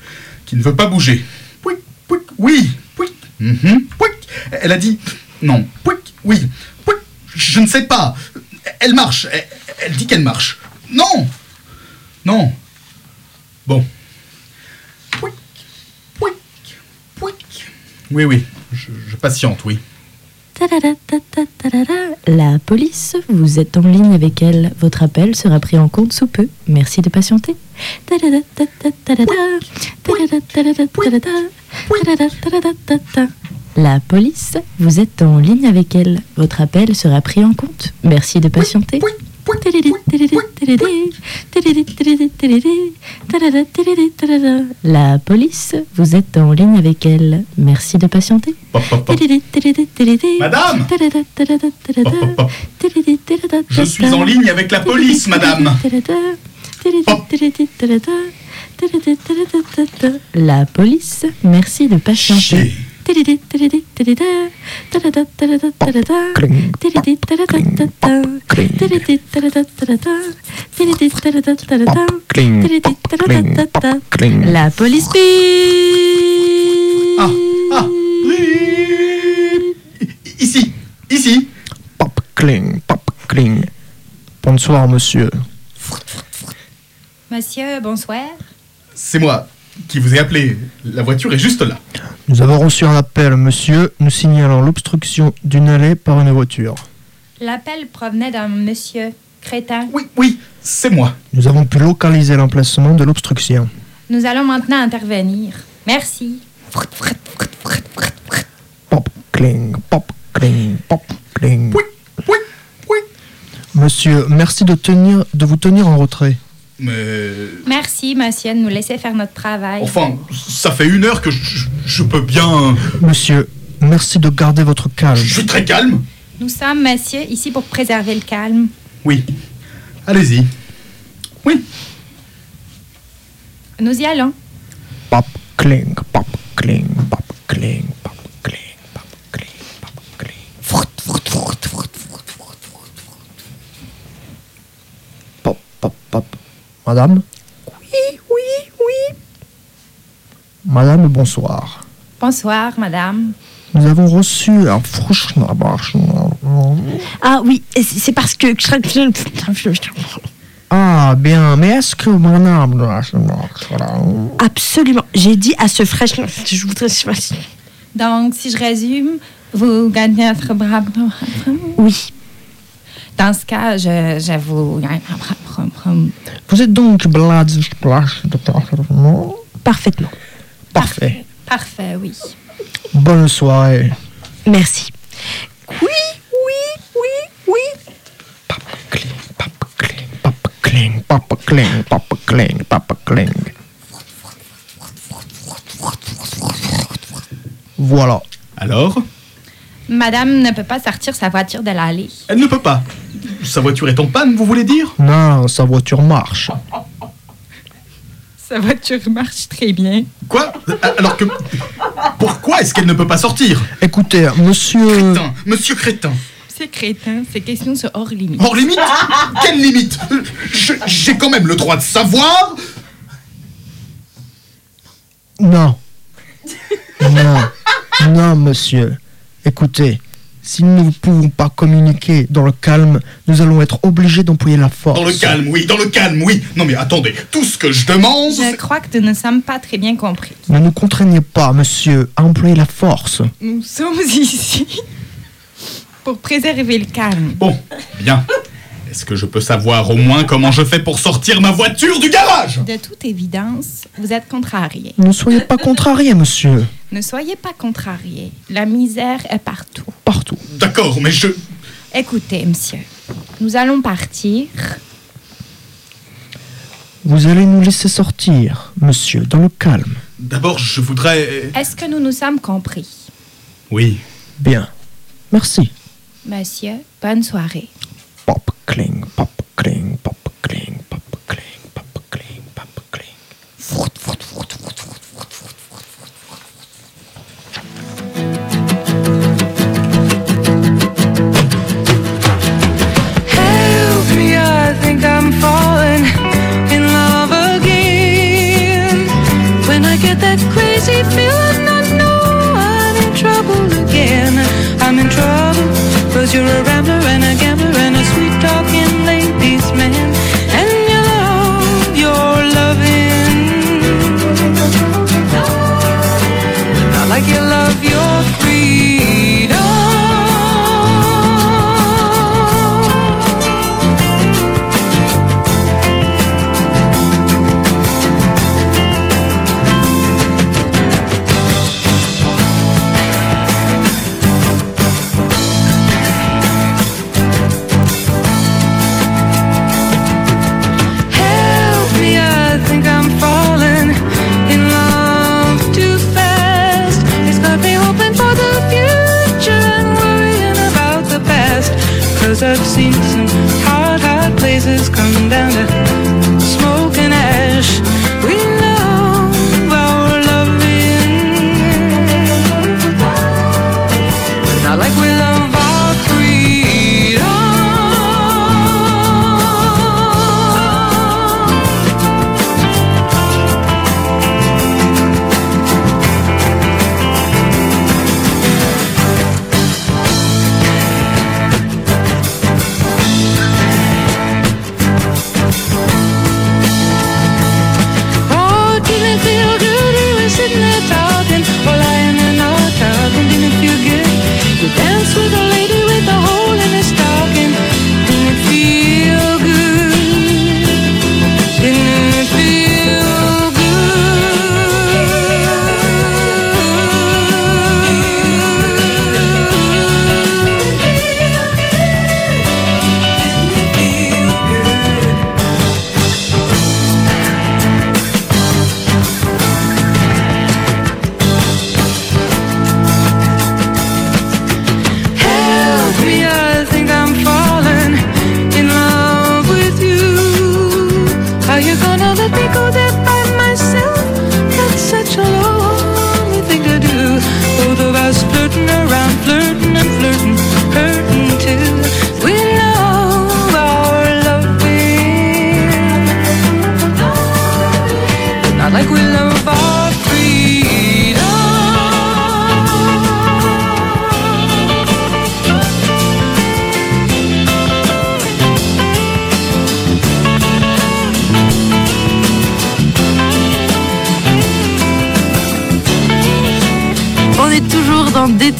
qui ne veut pas bouger. Pouic, pouic, oui, pouic, mhm, pouic. Elle a dit non, pouic, oui, pouic. Je ne sais pas. Elle marche. Elle, elle dit qu'elle marche. Non, non. Bon. Pouic, pouic, pouic. Oui, oui. Je, je patiente, oui. La police, vous êtes en ligne avec elle. Votre appel sera pris en compte sous peu. Merci de patienter. La police, vous êtes en ligne avec elle. Votre appel sera pris en compte. Merci de patienter. La police, vous êtes en ligne avec elle. Merci de patienter. Pop, pop, pop. Madame. Je suis en ligne avec la police, madame. La police, merci de patienter. Chier. La police Ah, ah. Ici, ici. Pop, cling, pop, cling. Bonsoir, monsieur. Monsieur, bonsoir. C'est moi qui vous ai appelé. La voiture est juste là. Nous avons reçu un appel, monsieur, nous signalant l'obstruction d'une allée par une voiture. L'appel provenait d'un monsieur crétin. Oui, oui, c'est moi. Nous avons pu localiser l'emplacement de l'obstruction. Nous allons maintenant intervenir. Merci. Pop, cling, pop, cling, pop, cling. Oui, oui, oui. Monsieur, merci de, tenir, de vous tenir en retrait. Mais. Merci, monsieur, de nous laisser faire notre travail. Enfin, ça fait une heure que je, je peux bien. Monsieur, merci de garder votre calme. Je suis très calme. Nous sommes, monsieur, ici pour préserver le calme. Oui. Allez-y. Oui. Nous y allons. Pop, cling, pop, cling, pop, cling, pop, cling, pop, cling, pop, cling pop, pop. Madame Oui, oui, oui. Madame, bonsoir. Bonsoir, madame. Nous avons reçu un Ah oui, c'est parce que. Ah, bien, mais est-ce que madame... Absolument. J'ai dit à ce fraîche. Je voudrais. Donc, si je résume, vous gagnez notre bras. Oui. Dans ce cas, je, je vous. Vous êtes donc blade... Parfaitement. Parfait. Parfait, oui. Bonne soirée. Merci. Oui, oui, oui, oui. Papa cling, papa cling, papa cling, papa cling, papa cling, papa cling. Voilà. Alors? Madame ne peut pas sortir sa voiture de l'allée. Elle ne peut pas. Sa voiture est en panne, vous voulez dire? Non, sa voiture marche. Sa voiture marche très bien. Quoi? Alors que. Pourquoi est-ce qu'elle ne peut pas sortir? Écoutez, monsieur... Crétin, monsieur Crétin. C'est crétin, ces questions sont hors limite. Hors limite? Quelle limite? Je- J'ai quand même le droit de savoir Non. Non. Non, monsieur. Écoutez, si nous ne pouvons pas communiquer dans le calme, nous allons être obligés d'employer la force. Dans le calme, oui, dans le calme, oui. Non mais attendez, tout ce que je demande... Je crois que nous ne sommes pas très bien compris. Ne nous contraignez pas, monsieur, à employer la force. Nous sommes ici pour préserver le calme. Bon, bien. Est-ce que je peux savoir au moins comment je fais pour sortir ma voiture du garage? De toute évidence, vous êtes contrarié. Ne soyez pas contrarié, monsieur. Ne soyez pas contrarié. La misère est partout. Partout. D'accord, mais je... Écoutez, monsieur, nous allons partir. Vous allez nous laisser sortir, monsieur, dans le calme. D'abord, je voudrais... Est-ce que nous nous sommes compris? Oui. Bien. Merci. Monsieur, bonne soirée. Pop, cling, pop, cling, pop,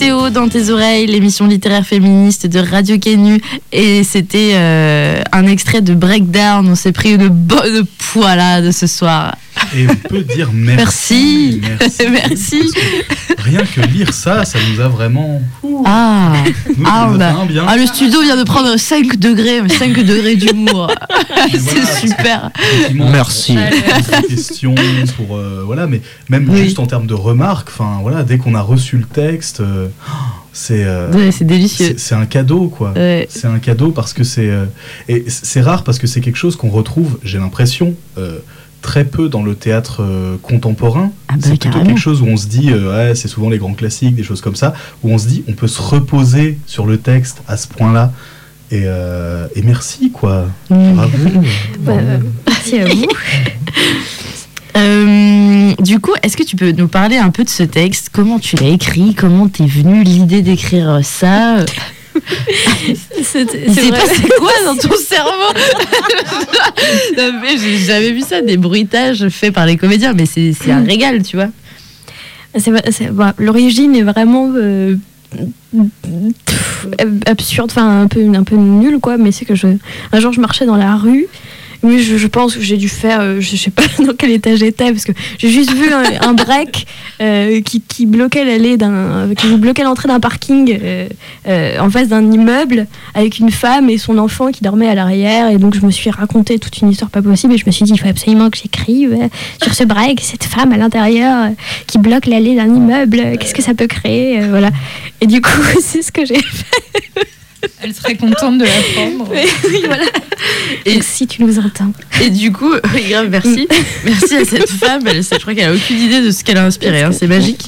dans tes oreilles, l'émission littéraire féministe de Radio Canu. Et c'était euh, un extrait de Breakdown. On s'est pris une bonne poilade ce soir. Et on peut dire merci. Merci. Merci. Rien que lire ça, ça nous a vraiment... Ah, Nous, ah, nous bien. ah, le studio vient de prendre 5 degrés, 5 degrés d'humour. voilà. C'est super. Effectivement, Merci. pour ces questions, pour euh, voilà, mais même Oui. juste en termes de remarques, enfin voilà, dès qu'on a reçu le texte, euh, c'est euh, Ouais, délicieux. c'est c'est un cadeau quoi. Ouais. C'est un cadeau parce que c'est euh, et c'est rare parce que c'est quelque chose qu'on retrouve, j'ai l'impression, euh, très peu dans le théâtre euh, contemporain. Ah bah, c'est plutôt carrément. quelque chose où on se dit, euh, ouais, c'est souvent les grands classiques, des choses comme ça, où on se dit, on peut se reposer sur le texte à ce point-là. Et, euh, et merci, quoi. Mm. Bravo. Ouais, euh, merci à vous. Du coup, est-ce que tu peux nous parler un peu de ce texte? Comment tu l'as écrit? Comment t'es venue l'idée d'écrire ça? c'est passé quoi dans ton cerveau J'ai jamais vu ça, des bruitages faits par les comédiens, mais c'est un régal, tu vois. L'origine est vraiment euh, absurde, enfin un peu, un peu nulle quoi, mais c'est que je, un jour je marchais dans la rue. Oui, je, pense que j'ai dû faire, euh, je sais pas dans quel état j'étais, parce que j'ai juste vu un, break euh, qui, bloquait l'allée d'un, qui bloquait l'entrée d'un parking euh, euh, en face d'un immeuble avec une femme et son enfant qui dormait à l'arrière, et donc je me suis raconté toute une histoire pas possible, et je me suis dit il faut absolument que j'écrive euh, sur ce break, cette femme à l'intérieur euh, qui bloque l'allée d'un immeuble, euh, qu'est-ce que ça peut créer, euh, voilà. Et du coup c'est ce que j'ai Elle serait contente de l'apprendre. oui, voilà. Et- si tu nous entends. Et du coup, oui, grave, merci. merci à cette femme. Elle, je crois qu'elle a aucune idée de ce qu'elle a inspiré. hein, c'est magique.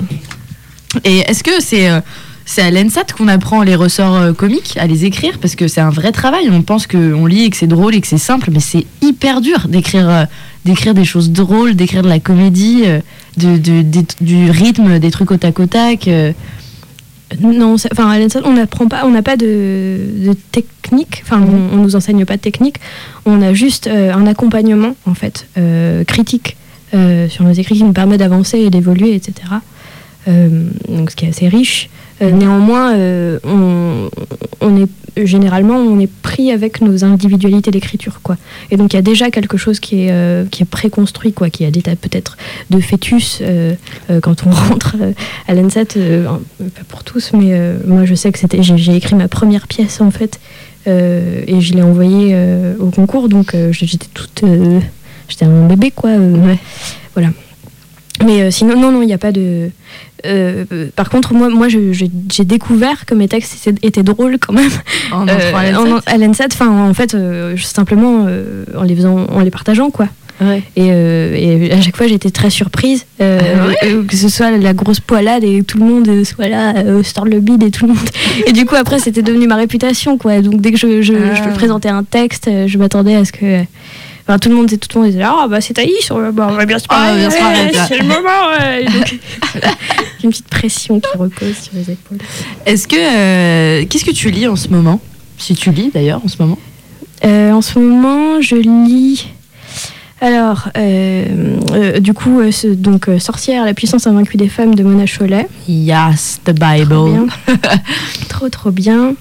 Et est-ce que c'est euh, c'est à l'ENSAT qu'on apprend les ressorts euh, comiques, à les écrire? Parce que c'est un vrai travail. On pense qu'on lit et que c'est drôle et que c'est simple, mais c'est hyper dur d'écrire euh, d'écrire des choses drôles, d'écrire de la comédie, de, de- des- du rythme, des trucs au tac au tac. Non, enfin à on n'apprend pas, on n'a pas de, de technique, enfin on, on nous enseigne pas de technique, on a juste euh, un accompagnement en fait euh, critique euh, sur nos écrits qui nous permet d'avancer et d'évoluer, etc. Donc ce qui est assez riche. Euh, néanmoins, on, on est généralement on est pris avec nos individualités d'écriture quoi. Et donc il y a déjà quelque chose qui est euh, qui est préconstruit quoi, qui a des tas peut-être de fœtus euh, euh, quand on rentre euh, à l'ENSAT, euh, un- pas pour tous, mais euh, moi je sais que c'était j'ai écrit ma première pièce en fait euh, et je l'ai envoyée euh, au concours donc euh, j'étais toute euh, j'étais un bébé quoi euh, voilà mais euh, sinon non non il n'y a pas de euh, euh, par contre moi moi j'ai découvert que mes textes étaient, drôles quand même En euh, entrant à l'ENSAT en- enfin fait euh, simplement euh, en les faisant en les partageant quoi Ouais. et, euh, et à chaque fois, j'étais très surprise, euh, Ah euh, que ce soit la grosse poilade et tout le monde euh, soit là, euh, tordre le bide et tout le monde. Et du coup, après, c'était devenu ma réputation, quoi. Donc, dès que je, je, Ah. je présentais un texte, euh, je m'attendais à ce que. Enfin, tout le monde, tout le monde disait Ah, bah c'est Thaïs, on va, on va bien se Ah, parler, là. c'est le moment. ouais. Donc, une petite pression qui repose sur les épaules. Est-ce que euh, qu'est-ce que tu lis en ce moment? Si tu lis d'ailleurs en ce moment? Euh, en ce moment, je lis. Alors, euh, du coup, donc Sorcière, la puissance invaincue des femmes de Mona Chollet. Yes, the Trop Bible. bien. trop, trop bien.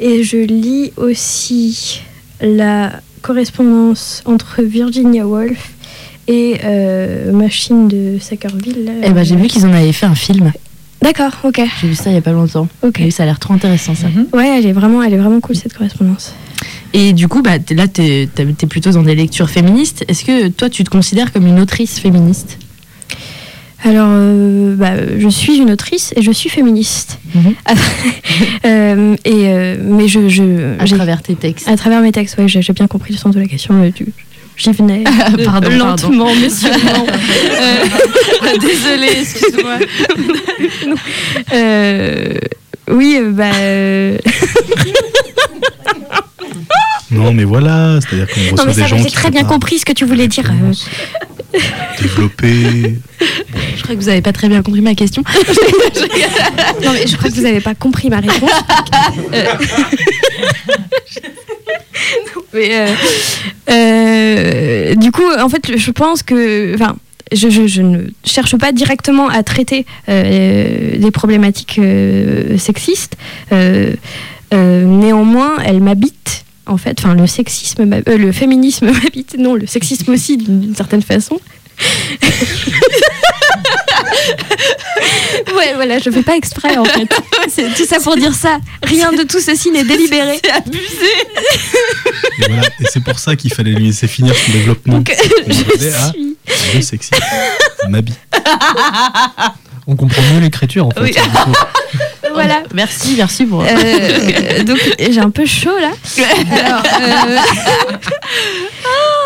Et je lis aussi la correspondance entre Virginia Woolf et euh, Machine de Sackerville. Eh ben, j'ai vu qu'ils en avaient fait un film. D'accord, ok. J'ai vu ça il y a pas longtemps. Ok. Et ça a l'air trop intéressant ça. Ouais, elle est vraiment, elle est vraiment cool cette correspondance. Et du coup, bah, t'es- là, tu es, plutôt dans des lectures féministes. Est-ce que toi, tu te considères comme une autrice féministe? Alors, euh, bah, je suis une autrice et je suis féministe. Mhm. Euh, et euh, mais je, je à j'ai- travers tes textes à travers mes textes, ouais, j'ai j'ai bien compris le sens de la question. du- J'y venais Pardon, pardon. lentement, mais sûrement. Désolée, excuse-moi. Euh, oui, bah. Non, mais voilà, c'est-à-dire qu'on reçoit Non, mais des ça, gens j'ai très bien compris ce que tu voulais dire. développer. Je crois que vous avez pas très bien compris ma question. Non, mais je crois que vous n'avez pas compris ma réponse. Euh, non, mais, euh, euh, du coup, en fait, je pense que. Enfin, je, je- je ne cherche pas directement à traiter euh, des problématiques euh, sexistes. Euh, euh, néanmoins, elles m'habitent. En fait, enfin, le sexisme, euh, le féminisme m'habite. Non, le sexisme aussi, d'une certaine façon. Ouais, voilà, je fais pas exprès en fait. C'est tout ça pour dire ça. Rien de tout ceci n'est délibéré. C'est abusé. Et, voilà. Et c'est pour ça qu'il fallait lui laisser finir son développement. Donc, à je suis. le sexy. M'habille. On comprend mieux l'écriture en fait. Oui. Voilà. Merci, merci pour. Euh, donc j'ai un peu chaud là. Alors, euh,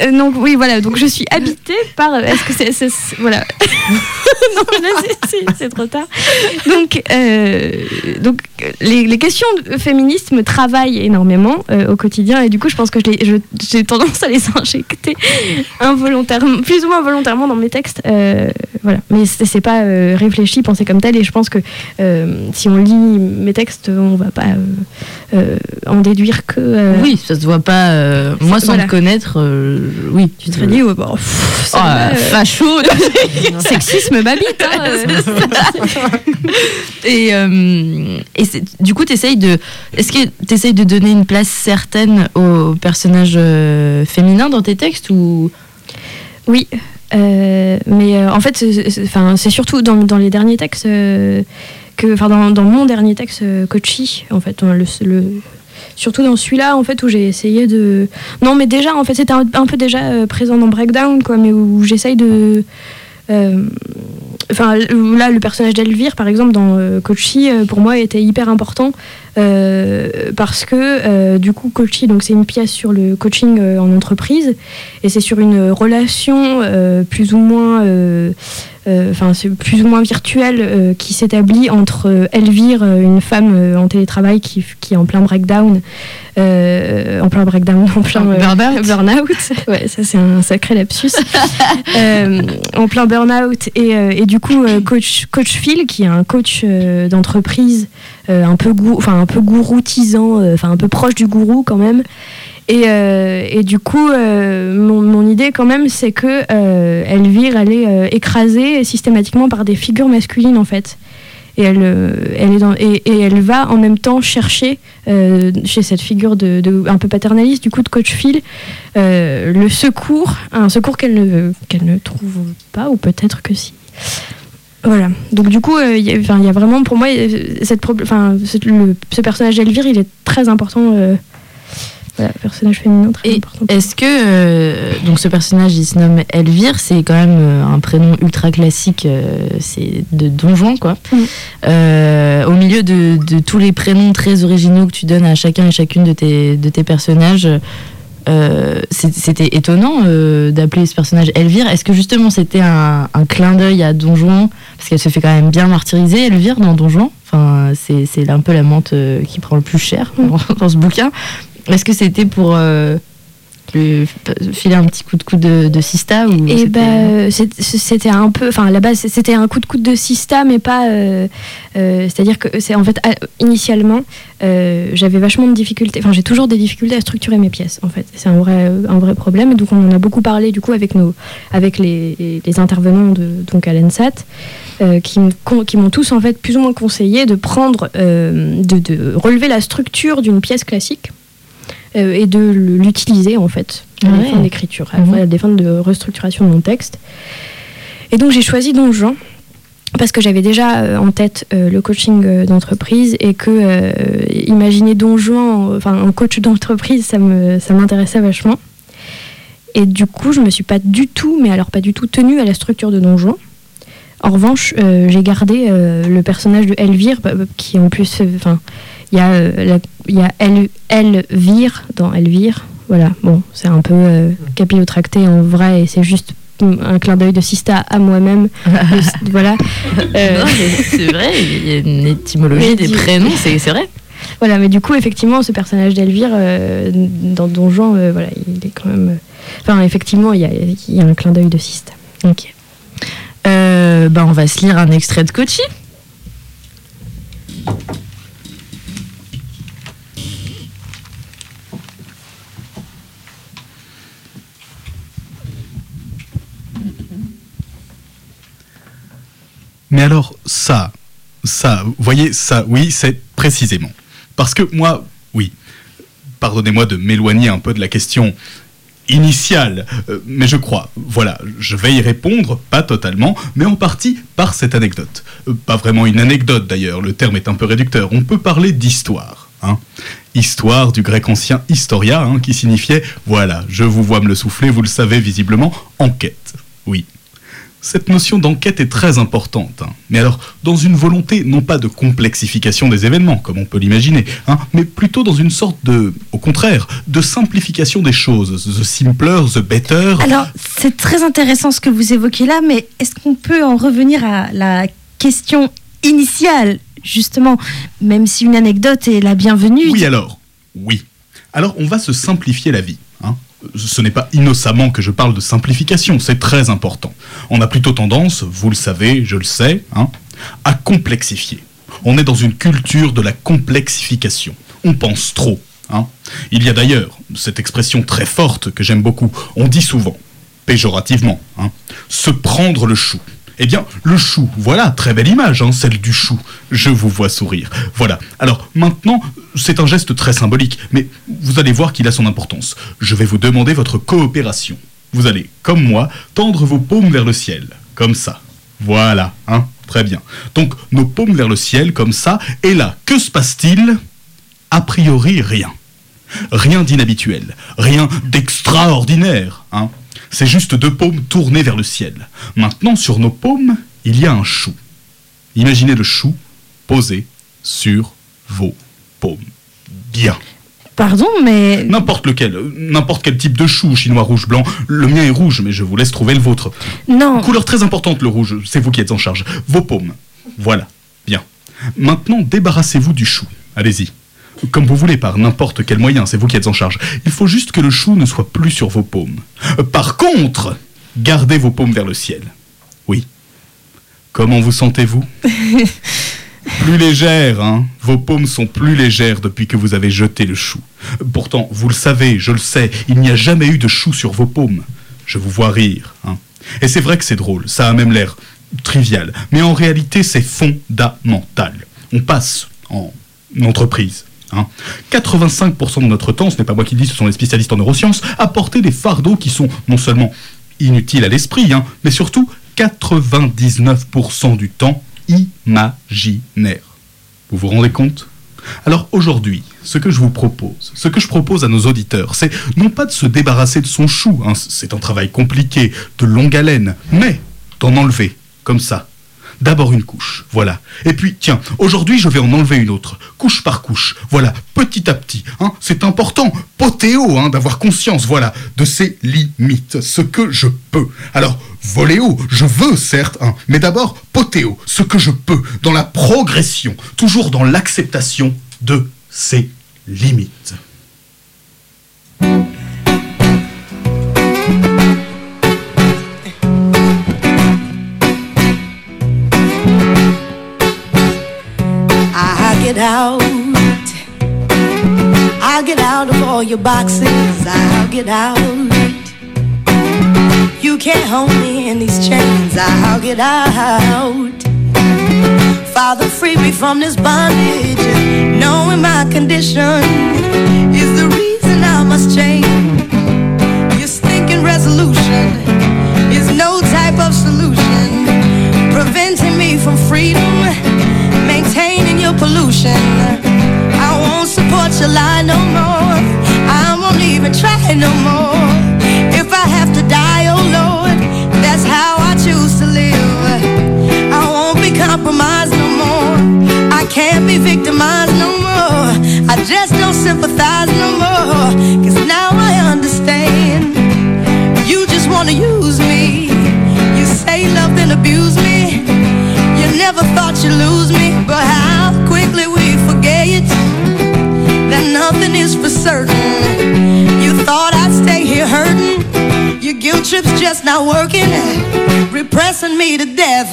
Euh, donc oui, voilà. Donc je suis habitée par. Est-ce que c'est, c'est- c'est- voilà. non, là c'est- c'est, trop tard. Donc, euh, donc les, les questions féministes me travaillent énormément euh, au quotidien et du coup je pense que je les- je- j'ai tendance à les injecter involontairement, plus ou moins volontairement dans mes textes. euh, voilà. Mais c'est, pas réfléchi, pensé comme tel et je pense que si on lit mes textes, on va pas en déduire que. Oui, ça se voit pas. moi, sans voilà. te connaître, oui. Tu te dis, ouais, bah, pff, Oh, euh, facho Sexisme m'habite. Hein, euh. Et, euh, et du coup, t'essayes de. Est-ce que t'essayes de donner une place certaine aux personnages euh, féminins dans tes textes ou? Oui, euh, mais euh, en fait, c'est- c'est enfin, c'est surtout dans, dans les derniers textes euh, que, enfin, dans, dans mon dernier texte, euh, Kochi, en fait, le, le- surtout dans celui-là, en fait, où j'ai essayé de, non, mais déjà, en fait, c'était un, peu déjà euh, présent dans Breakdown, quoi, mais où j'essaye de, euh, enfin, là, le personnage d'Elvire, par exemple, dans Kochi, euh, pour moi, était hyper important. parce que du coup Kochi donc c'est une pièce sur le coaching en entreprise et c'est sur une relation plus ou moins enfin c'est plus ou moins virtuelle euh, qui s'établit entre euh, Elvire euh, une femme euh, en télétravail qui, qui est en plein breakdown euh, en plein breakdown en plein euh, Burnout. burn-out. ouais ça c'est un sacré lapsus Euh, en plein burn-out et, euh, et du coup euh, coach coach Phil qui est un coach euh, d'entreprise euh, un peu enfin un peu gouroutisant euh, enfin un peu proche du gourou quand même et, euh, et du coup, euh, mon, idée quand même, c'est que euh, Elvire, elle est écrasée systématiquement par des figures masculines en fait. Et elle, va en même temps chercher chez cette figure de, un peu paternaliste du coup de coach Phil le secours, un secours qu'elle ne, qu'elle ne trouve pas ou peut-être que si. Voilà. Donc du coup, il y, a- vraiment pour moi ce personnage d'Elvire, il est très important. Voilà, personnage féminin très Et important. Est-ce que euh, donc ce personnage il se nomme Elvire, c'est quand même euh, un prénom ultra classique, euh, c'est de Don Juan quoi. Mm. Euh, au milieu de, de tous les prénoms très originaux que tu donnes à chacun et chacune de tes, de tes personnages, c'était étonnant d'appeler ce personnage Elvire. Est-ce que justement c'était un, un clin d'œil à Don Juan parce qu'elle se fait quand même bien martyriser Elvire dans Don Juan. Enfin c'est un peu la menthe qui prend le plus cher dans ce bouquin. Est-ce que c'était pour euh, lui filer un petit coup de coude de, de Sista ou Et c'était- bah, euh, c'était un peu, enfin à la base c'était un coup de coude de Sista, mais pas. euh, euh, C'est-à-dire que c'est en fait initialement j'avais vachement de difficultés, enfin j'ai toujours des difficultés à structurer mes pièces en fait. C'est un vrai, un vrai problème. Donc on en a beaucoup parlé du coup avec nos, avec les, les intervenants de donc à l'ENSAT. euh, qui m'ont tous en fait plus ou moins conseillé de prendre, euh, de, de relever la structure d'une pièce classique euh, et de l'utiliser en fait à Ouais. des fins d'écriture, à à des fins de restructuration de mon texte. Et donc j'ai choisi Don Juan parce que j'avais déjà euh, en tête euh, le coaching d'entreprise et que euh, imaginer Don Juan, enfin un coach d'entreprise, ça me ça m'intéressait vachement. Et du coup, je me suis pas du tout, mais alors pas du tout tenue à la structure de Don Juan. En revanche, j'ai gardé le personnage de Elvire, qui en plus, enfin, il y a, euh, la- il y a El- Elvire dans Elvire. Voilà, bon, c'est un peu euh, capillotracté en vrai, et c'est juste un clin d'œil de Sista à moi-même. Voilà. Euh, c'est vrai, il y a une étymologie des prénoms, c'est vrai. Voilà, mais du coup, effectivement, ce personnage d'Elvire, euh, dans Don Juan, euh, voilà, il est quand même. Enfin, effectivement, il y a, il y a un clin d'œil de Sista. Ok. Bah, on va se lire un extrait de Kochi. Mais alors, ça, ça, voyez, ça, oui, c'est précisément. Parce que moi, oui, pardonnez-moi de m'éloigner un peu de la question initiale, euh, mais je crois, voilà, je vais y répondre, pas totalement, mais en partie par cette anecdote. Euh, pas vraiment une anecdote d'ailleurs, le terme est un peu réducteur, on peut parler d'histoire. Hein. Histoire du grec ancien historia, hein, qui signifiait, voilà, je vous vois me le souffler, vous le savez visiblement, enquête. Oui. Cette notion d'enquête est très importante, hein. mais alors dans une volonté non pas de complexification des événements, comme on peut l'imaginer, hein, mais plutôt dans une sorte de, au contraire, de simplification des choses. The simpler, the better. Alors, c'est très intéressant ce que vous évoquez là, mais est-ce qu'on peut en revenir à la question initiale, justement, même si une anecdote est la bienvenue? Oui alors, oui. Alors on va se simplifier la vie. hein. Ce n'est pas innocemment que je parle de simplification, c'est très important. On a plutôt tendance, vous le savez, je le sais, hein, à complexifier. On est dans une culture de la complexification. On pense trop. hein. Il y a d'ailleurs cette expression très forte que j'aime beaucoup. On dit souvent, péjorativement, hein, se prendre le chou. Eh bien, le chou, voilà, très belle image, hein, celle du chou. Je vous vois sourire. Voilà. Alors, maintenant, c'est un geste très symbolique, mais vous allez voir qu'il a son importance. Je vais vous demander votre coopération. Vous allez, comme moi, tendre vos paumes vers le ciel, comme ça. Voilà, hein, très bien. Donc, nos paumes vers le ciel, comme ça, et là, que se passe-t-il? A priori, rien. Rien d'inhabituel, rien d'extraordinaire, hein. C'est juste deux paumes tournées vers le ciel. Maintenant, sur nos paumes, il y a un chou. Imaginez le chou posé sur vos paumes. Bien. Pardon, mais N'importe lequel, euh, n'importe quel type de chou, chinois rouge blanc. Le mien est rouge, mais je vous laisse trouver le vôtre. non. Couleur très importante, le rouge, c'est vous qui êtes en charge. Vos paumes. Voilà. Bien. Maintenant, débarrassez-vous du chou. Allez-y. Comme vous voulez, par n'importe quel moyen, c'est vous qui êtes en charge. Il faut juste que le chou ne soit plus sur vos paumes. Euh, Par contre, gardez vos paumes vers le ciel. Oui. Comment vous sentez-vous Plus légère, hein Vos paumes sont plus légères depuis que vous avez jeté le chou. Pourtant, vous le savez, je le sais, il n'y a jamais eu de chou sur vos paumes. Je vous vois rire, hein Et c'est vrai que c'est drôle, ça a même l'air trivial, mais en réalité, c'est fondamental. On passe en entreprise. Hein. 85% de notre temps, ce n'est pas moi qui le dis, ce sont les spécialistes en neurosciences, à porter des fardeaux qui sont non seulement inutiles à l'esprit, hein, mais surtout 99% du temps imaginaires. Vous vous rendez compte? Alors aujourd'hui, ce que je vous propose, ce que je propose à nos auditeurs, c'est non pas de se débarrasser de son chou, hein, c'est un travail compliqué, de longue haleine, mais d'en enlever, comme ça. D'abord une couche, voilà. Et puis, tiens, aujourd'hui je vais en enlever une autre, couche par couche, voilà, petit à petit. Hein, c'est important, potéo, hein, d'avoir conscience, voilà, de ses limites, ce que je peux. Alors, voléo, je veux certes, hein, mais d'abord potéo, ce que je peux, dans la progression, toujours dans l'acceptation de ses limites. Out. I'll get out of all your boxes. I'll get out. You can't hold me in these chains. I'll get out. Father, free me from this bondage. Knowing my condition is the reason I must change. Your stinking resolution is no type of solution. Preventing me from freedom, your pollution. I won't support your lie no more. I won't even try no more. If I have to die, oh Lord, that's how I choose to live. I won't be compromised no more. I can't be victimized no more. I just don't sympathize no more. Cause now I understand. You just wanna use me. You say love then abuse me. You never thought you'd lose me. But how nothing is for certain. You thought I'd stay here hurting. Your guilt trip's just not working. Repressing me to death.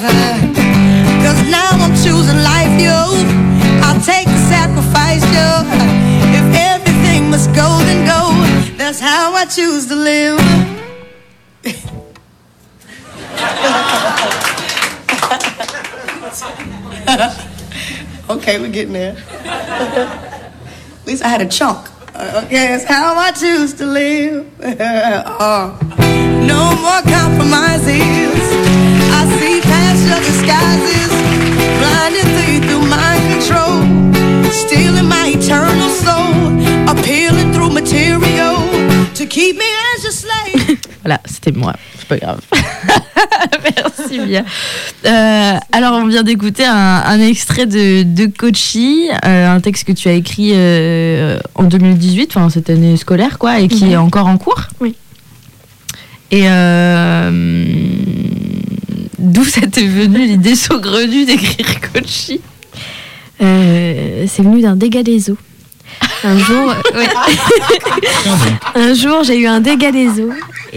Cause now I'm choosing life, yo. I'll take the sacrifice, yo. If everything must go, then go. That's how I choose to live. okay, we're getting there. At least I had a chunk. Uh, okay, that's how I choose to live. Uh, no more compromises. I see past your disguises, blinded through, through mind control, stealing my eternal soul, appealing through material to keep me as your slave. Voilà, c'était moi. C'est pas grave. Merci. Bien. Euh, alors, on vient d'écouter un, un extrait de, de Kochi, euh, un texte que tu as écrit euh, en 2018, enfin cette année scolaire, quoi, et qui Mhm. est encore en cours. Oui. Et euh, d'où ça t'est venu l'idée saugrenue d'écrire Kochi? C'est venu d'un dégât des eaux. Un jour, ouais. un jour, j'ai eu un dégât des eaux.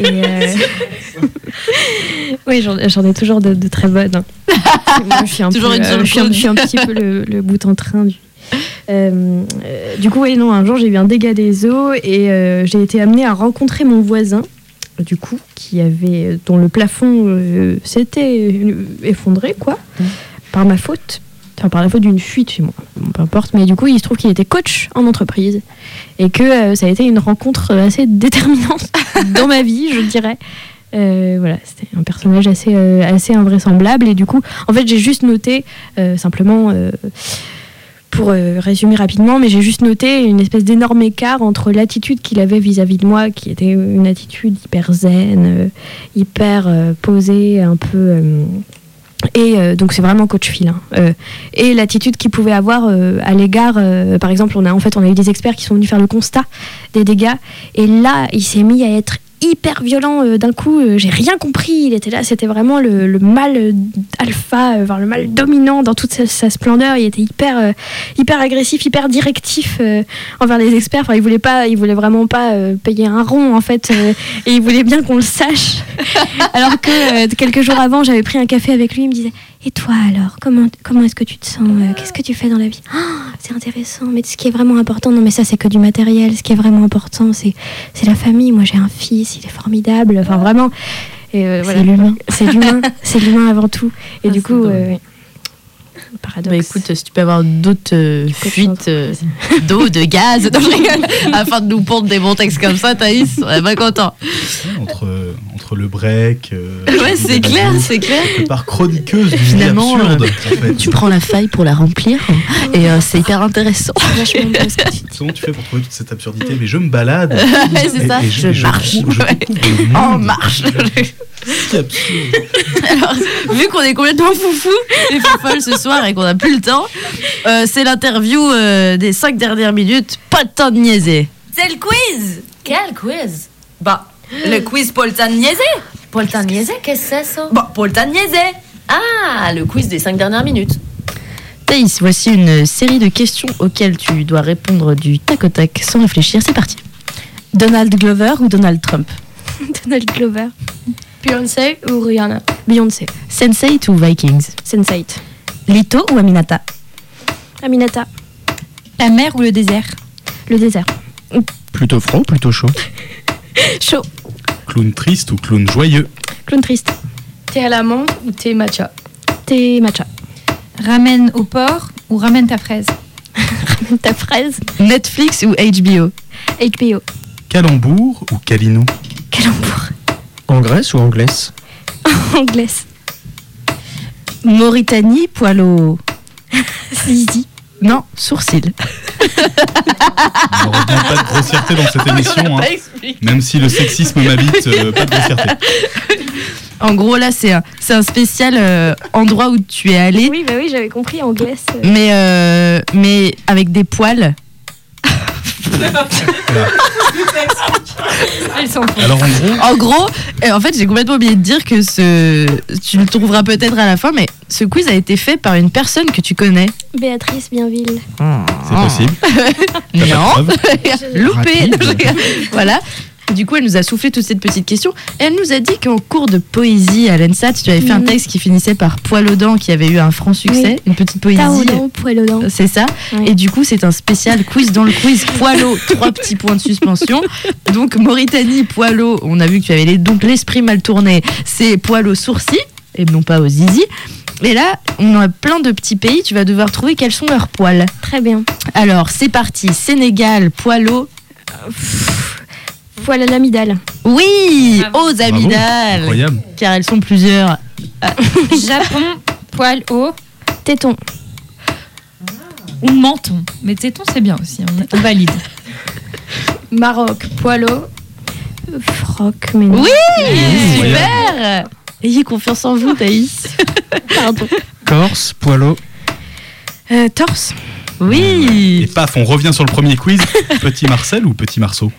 Euh, oui, j'en ai toujours de, de très bonnes. hein. Moi, je suis un Toujours peu, une euh, je, suis un, cause. je suis un petit peu le, le bout en train du. Euh, euh, du coup, oui, non, un jour j'ai eu un dégât des eaux et euh, j'ai été amenée à rencontrer mon voisin, du coup, qui avait, dont le plafond s'était effondré, quoi, par ma faute. Enfin, par la faute d'une fuite chez Bon, peu importe. Mais du coup, il se trouve qu'il était coach en entreprise et que euh, ça a été une rencontre assez déterminante dans ma vie, je dirais. Euh, voilà, c'était un personnage assez, euh, assez invraisemblable. Et du coup, en fait, j'ai juste noté, euh, simplement, euh, pour euh, résumer rapidement, mais j'ai juste noté une espèce d'énorme écart entre l'attitude qu'il avait vis-à-vis de moi, qui était une attitude hyper zen, euh, hyper euh, posée, un peu. Et euh, donc c'est vraiment coach Phil. hein. Euh, et l'attitude qu'il pouvait avoir euh, à l'égard, euh, par exemple, on a en fait on a eu des experts qui sont venus faire le constat des dégâts. Et là, il s'est mis à être hyper violent euh, d'un coup. euh, J'ai rien compris. Il était là, c'était vraiment le, le mal euh, alpha, euh, enfin, le mal dominant dans toute sa, sa splendeur. Il était hyper, euh, hyper agressif, hyper directif euh, envers les experts. Enfin, il voulait pas, il voulait vraiment pas euh, payer un rond en fait, euh, et il voulait bien qu'on le sache. alors que euh, quelques jours avant, j'avais pris un café avec lui. Il me disait et toi alors, comment, comment est-ce que tu te sens Euh, Qu'est-ce que tu fais dans la vie? Ah, C'est intéressant, mais ce qui est vraiment important, non mais ça c'est que du matériel, ce qui est vraiment important c'est, c'est la famille. Moi j'ai un fils, il est formidable, enfin vraiment. Euh, voilà. C'est l'humain. C'est l'humain, c'est l'humain avant tout. Et Ah, du coup, euh, paradoxe. Bah écoute, si tu peux avoir d'autres euh, fuites euh, d'eau, de gaz, non, je rigole, afin de nous pondre des bons textes comme ça, Thaïs, on est pas content. entre, entre le break. euh, Ouais, c'est clair, c'est clair. part chroniqueuse Finalement, absurde, euh, en fait. Tu prends la faille pour la remplir et euh, c'est hyper intéressant. Comment tu fais pour trouver toute cette absurdité? Mais je me balade. Ouais, c'est et- ça, et je et marche, découvre- je ouais. En marche. Alors, vu qu'on est complètement foufou et fofolles ce soir et qu'on n'a plus le temps, euh, c'est l'interview euh, des cinq dernières minutes. Pas de temps de niaiser. C'est le quiz Quel quiz? Bah, le quiz Poltan Niaisé, qu'est-ce que c'est ça? Bah, Poltan Niaisé Ah, le quiz des cinq dernières minutes. Thaïs, voici une série de questions auxquelles tu dois répondre du tac au tac sans réfléchir. C'est parti. Donald Glover ou Donald Trump? Donald Glover. Beyoncé ou Rihanna? Beyoncé. Sense8 ou Vikings? Sense8. Lito ou Aminata? Aminata. La mer ou le désert? Le désert. Plutôt froid ou plutôt chaud? Chaud. Clown triste ou clown joyeux Clown triste. Thé à l'amande ou thé matcha Thé matcha. Ramène au porc ou ramène ta fraise Ta fraise. Netflix ou HBO HBO. Calembour ou Calinou Calembour. En Grèce ou en Glace Anglaise. Mauritanie, poilo. Zizi. Non, sourcil. Heureusement, pas de grossièreté dans cette émission. hein. Même si le sexisme m'habite, euh, pas de grossièreté. En gros, là, c'est un, c'est un spécial euh, endroit où tu es allé, Oui, bah oui, j'avais compris, anglaise. mais, euh, mais avec des poils. Elles sont Alors en gros, En gros, euh, en fait, j'ai complètement oublié de dire que ce, tu le trouveras peut-être à la fin, mais ce quiz a été fait par une personne que tu connais. Béatrice Bienville. c'est possible. T'as pas de Non, preuve loupé. Rapide. voilà. Du coup, elle nous a soufflé toute cette petite question. Elle nous a dit qu'en cours de poésie à l'ENSAT, tu avais fait un Mhm. texte qui finissait par poil aux dents, qui avait eu un franc succès, Oui. une petite poésie. Dents, poil aux dents. C'est ça. Oui. Et du coup, c'est un spécial quiz dans le quiz poilo, trois petits points de suspension. Donc Mauritanie, poilo, on a vu que tu avais les- donc l'esprit mal tourné, c'est poilo sourcil et non pas aux zizi. Et là, on a plein de petits pays, tu vas devoir trouver quels sont leurs poils. Très bien. Alors, c'est parti. Sénégal, poilo. Poil à l'amidale. Oui, Bravo. aux amygdales. Incroyable. Car elles sont plusieurs. Japon, poil haut Téton. ou menton. Mais téton, c'est bien aussi, on, on valide. Maroc, poil haut. Froc, mais non. Oui, Incroyable. super. Ayez confiance en vous, Thaïs. Pardon. Corse, poileau. Euh, torse. Oui. Et paf, on revient sur le premier quiz. Petit Marcel ou Petit Marceau?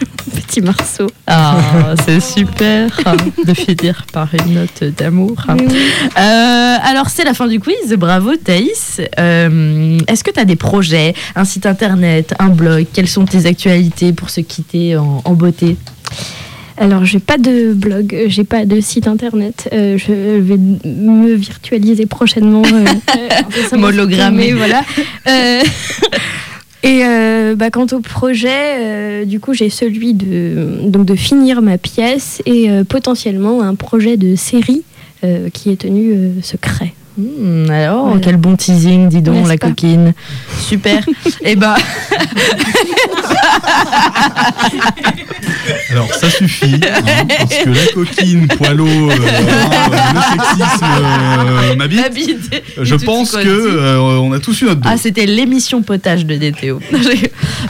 Petit Marceau. Ah, c'est super de finir par une note d'amour. Oui, oui. Euh, alors, c'est la fin du quiz. Bravo, Thaïs. Euh, Est-ce que tu as des projets, un site internet, un blog? Quelles sont tes actualités pour se quitter en, en beauté? Alors, j'ai pas de blog, j'ai pas de site internet. euh, je vais me virtualiser prochainement. mais voilà. Et euh, bah, quant au projet, euh, du coup, j'ai celui de, donc de finir ma pièce et euh, potentiellement un projet de série euh, qui est tenu secret. Hmm, Alors, Voilà. quel bon teasing, dis donc, la coquine. Super. Eh ben, Alors, ça suffit, hein, parce que la coquine, poileau, euh, le sexisme euh, m'habite. Habite. Je Et pense que euh, on a tous eu notre dose. Ah, c'était l'émission potage de DTO.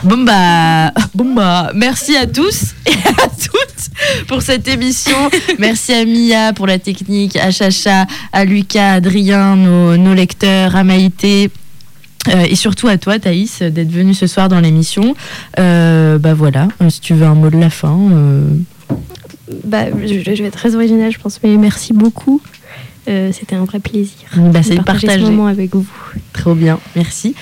bon bah, bon bah, merci à tous et à toutes pour cette émission. Merci à Mia pour la technique, à Chacha, à Lucas, à Adrien, nos, nos lecteurs, à Maïté. euh, et surtout à toi, Thaïs, d'être venue ce soir dans l'émission. Euh, bah voilà, euh, si tu veux un mot de la fin. euh, Bah, je, je vais être très originale, je pense, mais merci beaucoup. C'était un vrai plaisir. Bah, de c'est partager partagé. ce moment avec vous. Trop bien, merci.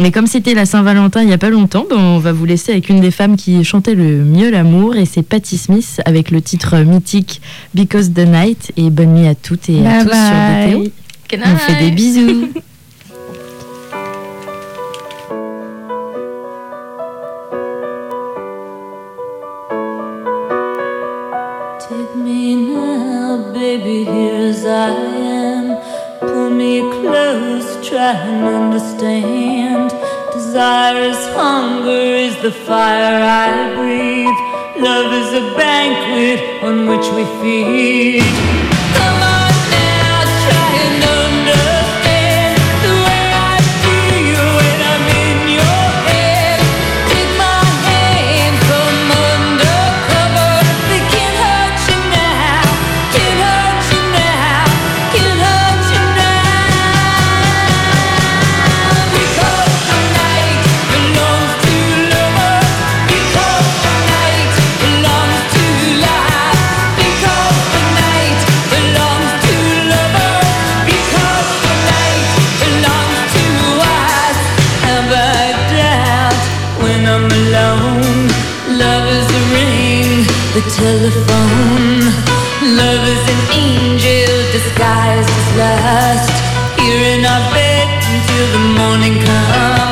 Mais comme c'était la Saint-Valentin il n'y a pas longtemps, ben, on va vous laisser avec une des femmes qui chantait le mieux l'amour et c'est Patti Smith avec le titre mythique Because the Night et bonne nuit à toutes et à Bye tous bye. sur DTO. On fait des bisous. Take me now, baby, here as I am. Pull me close, try and understand. Desire is hunger, is the fire I breathe. Love is a banquet on which we feed. Come on telephone. Love is an angel disguised as lust. Here in our bed until the morning comes.